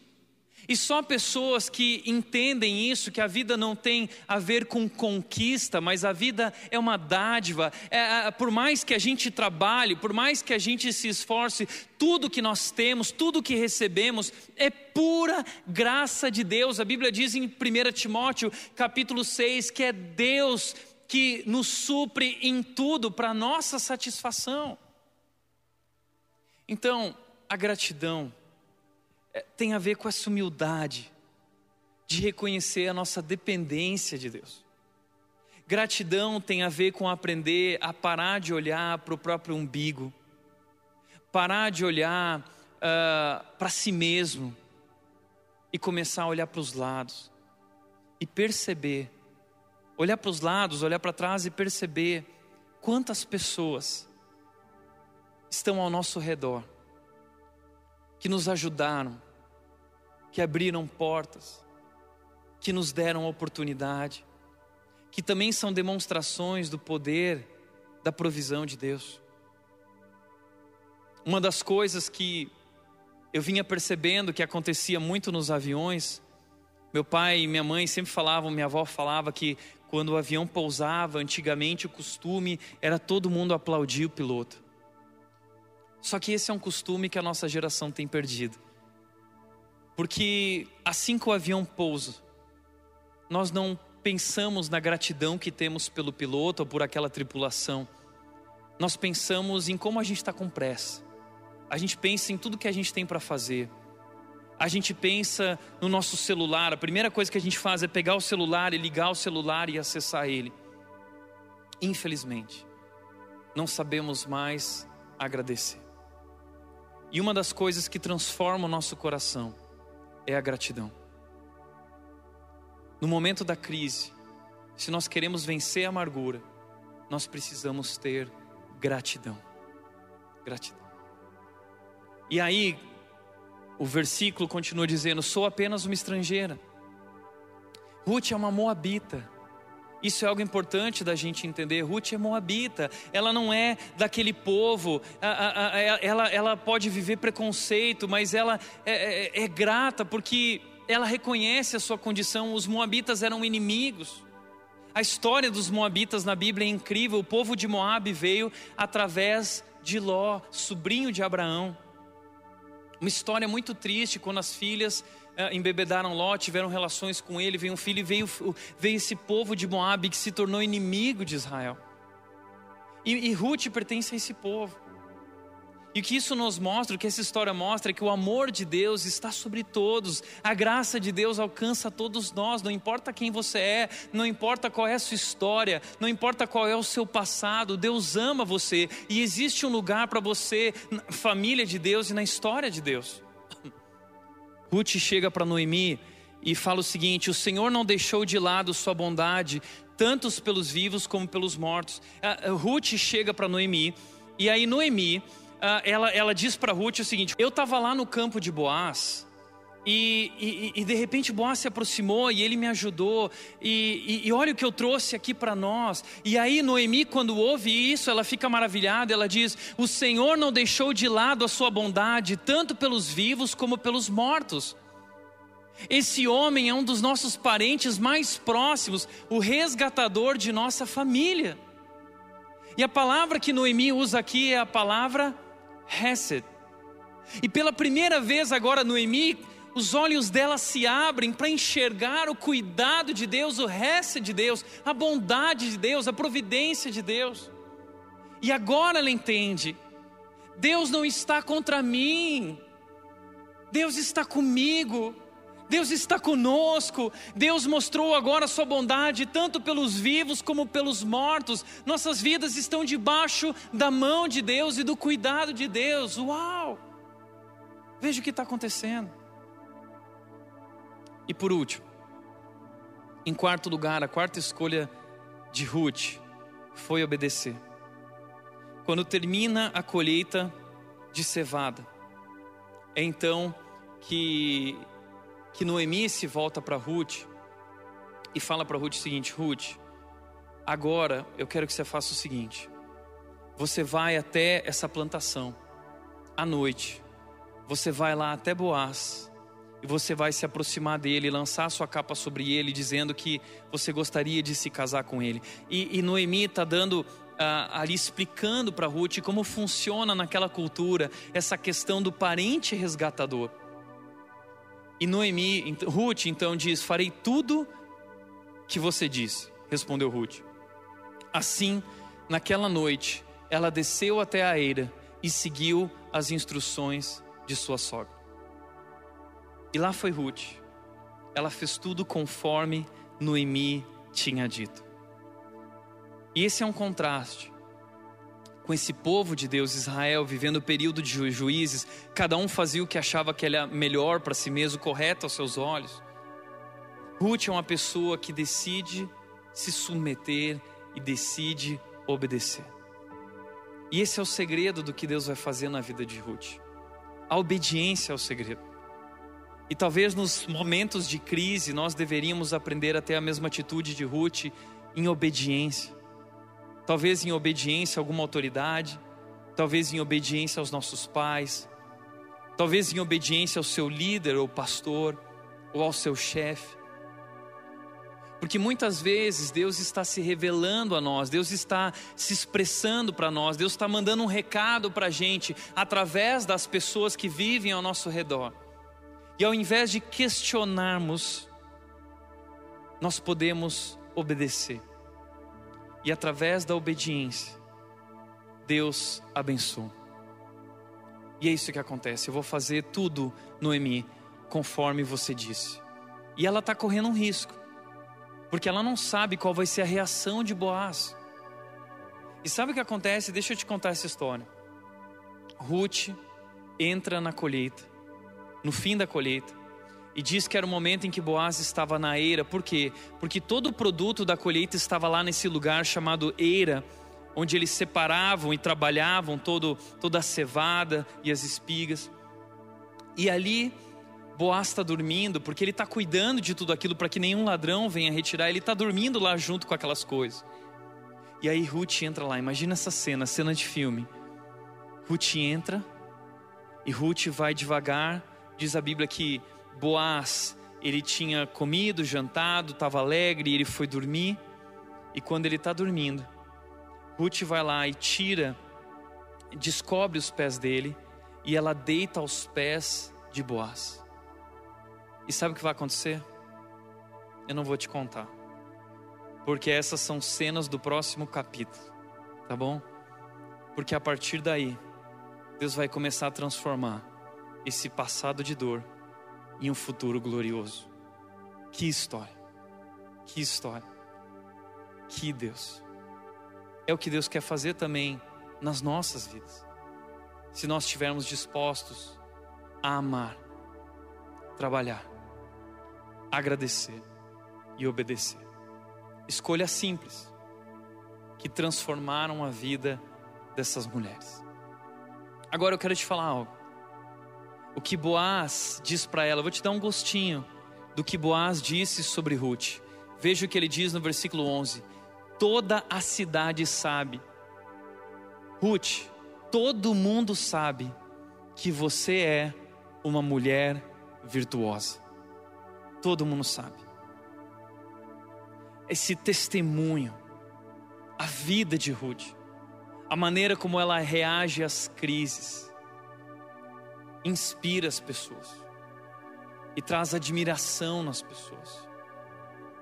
E só pessoas que entendem isso, que a vida não tem a ver com conquista, mas a vida é uma dádiva. É, é, por mais que a gente trabalhe, por mais que a gente se esforce, tudo que nós temos, tudo que recebemos é pura graça de Deus. A Bíblia diz em 1 Timóteo, capítulo 6, que é Deus que nos supre em tudo para nossa satisfação. Então, a gratidão tem a ver com essa humildade de reconhecer a nossa dependência de Deus. Gratidão tem a ver com aprender a parar de olhar para o próprio umbigo, parar de olhar uh, para si mesmo e começar a olhar para os lados e perceber, olhar para os lados, olhar para trás e perceber quantas pessoas estão ao nosso redor que nos ajudaram, que abriram portas, que nos deram oportunidade, que também são demonstrações do poder da provisão de Deus. Uma das coisas que eu vinha percebendo que acontecia muito nos aviões, meu pai e minha mãe sempre falavam, minha avó falava que quando o avião pousava, antigamente o costume era todo mundo aplaudir o piloto. Só que esse é um costume que a nossa geração tem perdido. Porque assim que o avião pousa, nós não pensamos na gratidão que temos pelo piloto ou por aquela tripulação. Nós pensamos em como a gente está com pressa. A gente pensa em tudo que a gente tem para fazer. A gente pensa no nosso celular. A primeira coisa que a gente faz é pegar o celular e ligar o celular e acessar ele. Infelizmente, não sabemos mais agradecer. E uma das coisas que transforma o nosso coração é a gratidão. No momento da crise, se nós queremos vencer a amargura, nós precisamos ter gratidão. Gratidão. E aí, o versículo continua dizendo: Sou apenas uma estrangeira. Ruth é uma moabita. Isso é algo importante da gente entender. Ruth é moabita, ela não é daquele povo, ela, ela pode viver preconceito, mas ela é, é, é grata porque ela reconhece a sua condição. Os moabitas eram inimigos. A história dos moabitas na Bíblia é incrível. O povo de Moabe veio através de Ló, sobrinho de Abraão. Uma história muito triste quando as filhas embebedaram Ló, tiveram relações com ele, veio um filho e veio, veio esse povo de Moab que se tornou inimigo de Israel. E, e Ruth pertence a esse povo. E o que isso nos mostra, o que essa história mostra, é que o amor de Deus está sobre todos, a graça de Deus alcança todos nós, não importa quem você é, não importa qual é a sua história, não importa qual é o seu passado, Deus ama você e existe um lugar para você na família de Deus e na história de Deus. Ruth chega para Noemi e fala o seguinte: O Senhor não deixou de lado sua bondade, tantos pelos vivos como pelos mortos. Ruth chega para Noemi, e aí Noemi ah, ela, ela diz para Ruth o seguinte: Eu estava lá no campo de Boaz. E, e, e, de repente Boaz se aproximou e ele me ajudou. E, e olha o que eu trouxe aqui para nós. E aí Noemi, quando ouve isso, ela fica maravilhada. Ela diz: O Senhor não deixou de lado a sua bondade, tanto pelos vivos como pelos mortos. Esse homem é um dos nossos parentes mais próximos, o resgatador de nossa família. E a palavra que Noemi usa aqui é a palavra Hesed. E pela primeira vez agora Noemi, os olhos dela se abrem para enxergar o cuidado de Deus, o Hesed de Deus, a bondade de Deus, a providência de Deus. E agora ela entende: Deus não está contra mim, Deus está comigo. Deus está conosco. Deus mostrou agora a sua bondade tanto pelos vivos como pelos mortos. Nossas vidas estão debaixo da mão de Deus e do cuidado de Deus. Uau! Veja o que está acontecendo. E por último, em quarto lugar, a quarta escolha de Ruth foi obedecer. Quando termina a colheita de cevada, é então que que Noemi se volta para Ruth e fala para Ruth o seguinte: Ruth, agora eu quero que você faça o seguinte: você vai até essa plantação à noite, você vai lá até Boaz e você vai se aproximar dele, lançar sua capa sobre ele, dizendo que você gostaria de se casar com ele. E, e Noemi está dando ah, ali explicando para Ruth como funciona naquela cultura essa questão do parente resgatador. E Noemi, Ruth então diz: Farei tudo que você disse, respondeu Ruth. Assim, naquela noite, ela desceu até a eira e seguiu as instruções de sua sogra. E lá foi Ruth. Ela fez tudo conforme Noemi tinha dito. E esse é um contraste com esse povo de Deus, Israel, vivendo o período de juízes, cada um fazia o que achava que era melhor para si mesmo, correto aos seus olhos. Ruth é uma pessoa que decide se submeter e decide obedecer. E esse é o segredo do que Deus vai fazer na vida de Ruth. A obediência é o segredo. E talvez nos momentos de crise nós deveríamos aprender a ter a mesma atitude de Ruth em obediência talvez em obediência a alguma autoridade, talvez em obediência aos nossos pais, talvez em obediência ao seu líder ou pastor ou ao seu chefe. Porque muitas vezes Deus está se revelando a nós, Deus está se expressando para nós, Deus está mandando um recado para a gente através das pessoas que vivem ao nosso redor. E ao invés de questionarmos, nós podemos obedecer e através da obediência, Deus abençoa. E é isso que acontece. Eu vou fazer tudo, Noemi, conforme você disse. E ela está correndo um risco, porque ela não sabe qual vai ser a reação de Boaz. E sabe o que acontece? Deixa eu te contar essa história. Ruth entra na colheita, no fim da colheita, e diz que era o momento em que Boaz estava na eira, por quê? Porque todo o produto da colheita estava lá nesse lugar chamado eira, onde eles separavam e trabalhavam todo, toda a cevada e as espigas. E ali Boaz está dormindo, porque ele está cuidando de tudo aquilo para que nenhum ladrão venha retirar, ele está dormindo lá junto com aquelas coisas. E aí Ruth entra lá, imagina essa cena, cena de filme. Ruth entra e Ruth vai devagar, diz a Bíblia que Boaz, ele tinha comido, jantado, estava alegre, ele foi dormir. E quando ele está dormindo, Ruth vai lá e tira, descobre os pés dele e ela deita aos pés de Boaz. E sabe o que vai acontecer? Eu não vou te contar, porque essas são cenas do próximo capítulo, tá bom? Porque a partir daí, Deus vai começar a transformar esse passado de dor em um futuro glorioso. Que história! Que história! Que Deus! É o que Deus quer fazer também nas nossas vidas. Se nós estivermos dispostos a amar, trabalhar, agradecer e obedecer. Escolhas simples que transformaram a vida dessas mulheres. Agora eu quero te falar algo. O que Boaz diz para ela, eu vou te dar um gostinho do que Boaz disse sobre Ruth. Veja o que ele diz no versículo 11: Toda a cidade sabe, Ruth, todo mundo sabe que você é uma mulher virtuosa. Todo mundo sabe. Esse testemunho, a vida de Ruth, a maneira como ela reage às crises, inspira as pessoas e traz admiração nas pessoas.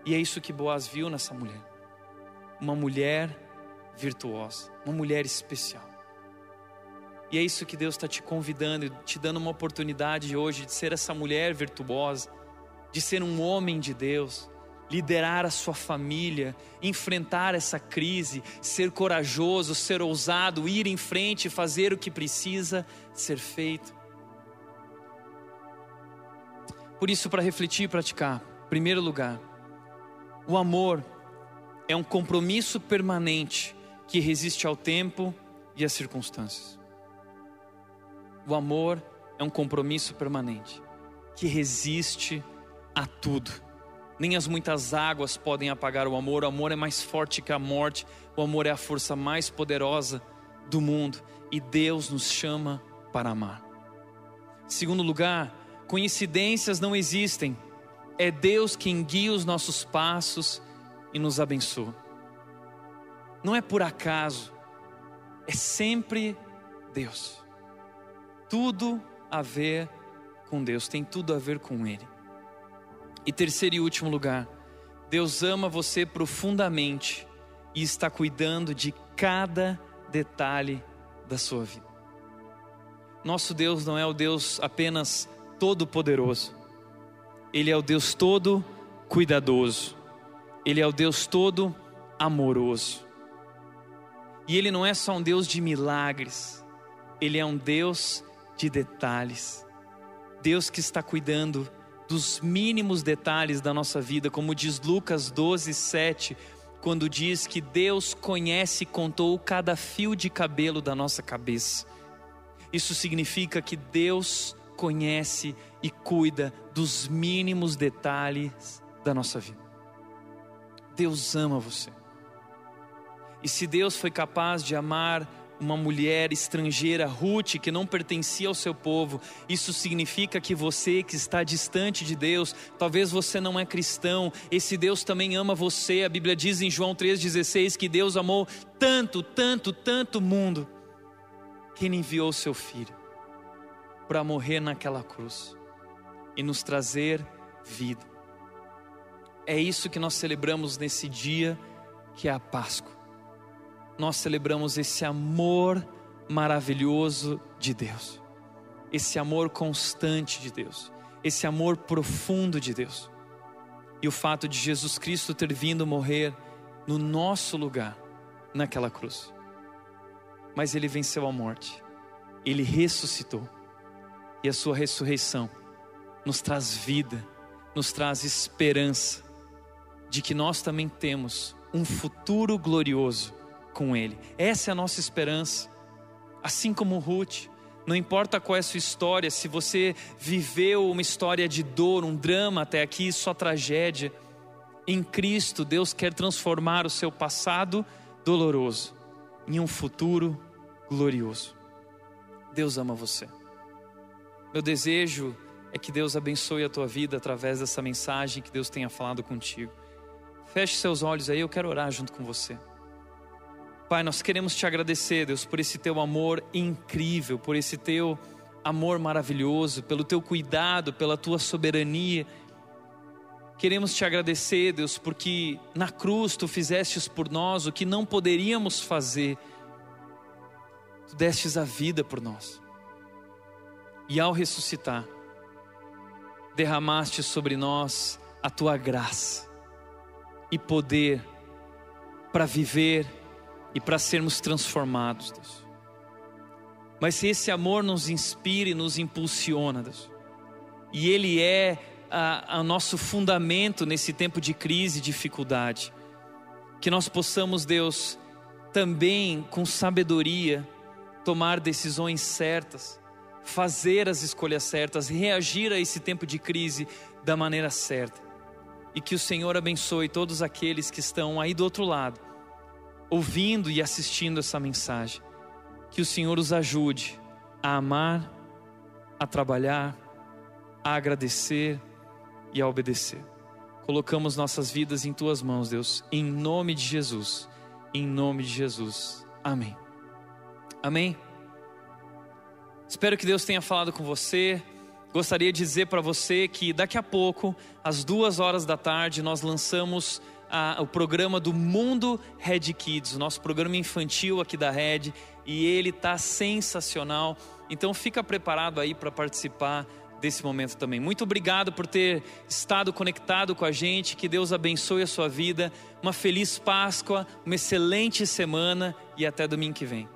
E é isso que Boaz viu nessa mulher. Uma mulher virtuosa, uma mulher especial. E é isso que Deus está te convidando, te dando uma oportunidade hoje de ser essa mulher virtuosa, de ser um homem de Deus, liderar a sua família, enfrentar essa crise, ser corajoso, ser ousado, ir em frente, fazer o que precisa ser feito. Por isso, para refletir e praticar, primeiro lugar, o amor é um compromisso permanente que resiste ao tempo e às circunstâncias. O amor é um compromisso permanente que resiste a tudo. Nem as muitas águas podem apagar o amor. O amor é mais forte que a morte. O amor é a força mais poderosa do mundo. E Deus nos chama para amar. Segundo lugar, coincidências não existem. É Deus quem guia os nossos passos e nos abençoa. Não é por acaso, é sempre Deus tudo a ver com Deus, tem tudo a ver com Ele. E terceiro e último lugar, Deus ama você profundamente e está cuidando de cada detalhe da sua vida. Nosso Deus não é o Deus apenas todo-poderoso, Ele é o Deus todo cuidadoso, Ele é o Deus todo amoroso. E Ele não é só um Deus de milagres, Ele é um Deus de detalhes. Deus que está cuidando dos mínimos detalhes da nossa vida, como diz Lucas 12, 7, quando diz que Deus conhece e contou cada fio de cabelo da nossa cabeça. Isso significa que Deus conhece e cuida dos mínimos detalhes da nossa vida. Deus ama você. E se Deus foi capaz de amar uma mulher estrangeira, Ruth, que não pertencia ao seu povo. Isso significa que você que está distante de Deus, talvez você não é cristão, esse Deus também ama você. A Bíblia diz em João 3,16 que Deus amou tanto, tanto, tanto mundo, que Ele enviou seu Filho para morrer naquela cruz e nos trazer vida. É isso que nós celebramos nesse dia que é a Páscoa nós celebramos esse amor maravilhoso de Deus, esse amor constante de Deus, esse amor profundo de Deus. E o fato de Jesus Cristo ter vindo morrer no nosso lugar, naquela cruz. Mas ele venceu a morte, ele ressuscitou, e a sua ressurreição nos traz vida, nos traz esperança de que nós também temos um futuro glorioso com Ele. Essa é a nossa esperança. Assim como Ruth, não importa qual é a sua história, se você viveu uma história de dor, um drama até aqui, só tragédia, em Cristo Deus quer transformar o seu passado doloroso em um futuro glorioso. Deus ama você. Meu desejo é que Deus abençoe a tua vida através dessa mensagem que Deus tenha falado contigo. Feche seus olhos aí, eu quero orar junto com você. Pai, nós queremos te agradecer, Deus, por esse teu amor incrível, por esse teu amor maravilhoso, pelo teu cuidado, pela tua soberania. Queremos te agradecer, Deus, porque na cruz tu fizestes por nós o que não poderíamos fazer. Tu destes a vida por nós. E ao ressuscitar, derramaste sobre nós a tua graça e poder para viver e para sermos transformados, Deus. Mas se esse amor nos inspira e nos impulsiona, Deus, e Ele é o nosso fundamento nesse tempo de crise e dificuldade, que nós possamos, Deus, também com sabedoria, tomar decisões certas, fazer as escolhas certas, reagir a esse tempo de crise da maneira certa. E que o Senhor abençoe todos aqueles que estão aí do outro lado, ouvindo e assistindo essa mensagem. Que o Senhor os ajude a amar, a trabalhar, a agradecer e a obedecer. Colocamos nossas vidas em tuas mãos, Deus, em nome de Jesus. Em nome de Jesus. Amém. Amém. Espero que Deus tenha falado com você. Gostaria de dizer para você que daqui a pouco, às duas horas da tarde, nós lançamos a, o programa do Mundo Red Kids, o nosso programa infantil aqui da Red, e ele está sensacional. Então fica preparado aí para participar desse momento também. Muito obrigado por ter estado conectado com a gente. Que Deus abençoe a sua vida. Uma feliz Páscoa, uma excelente semana e até domingo que vem.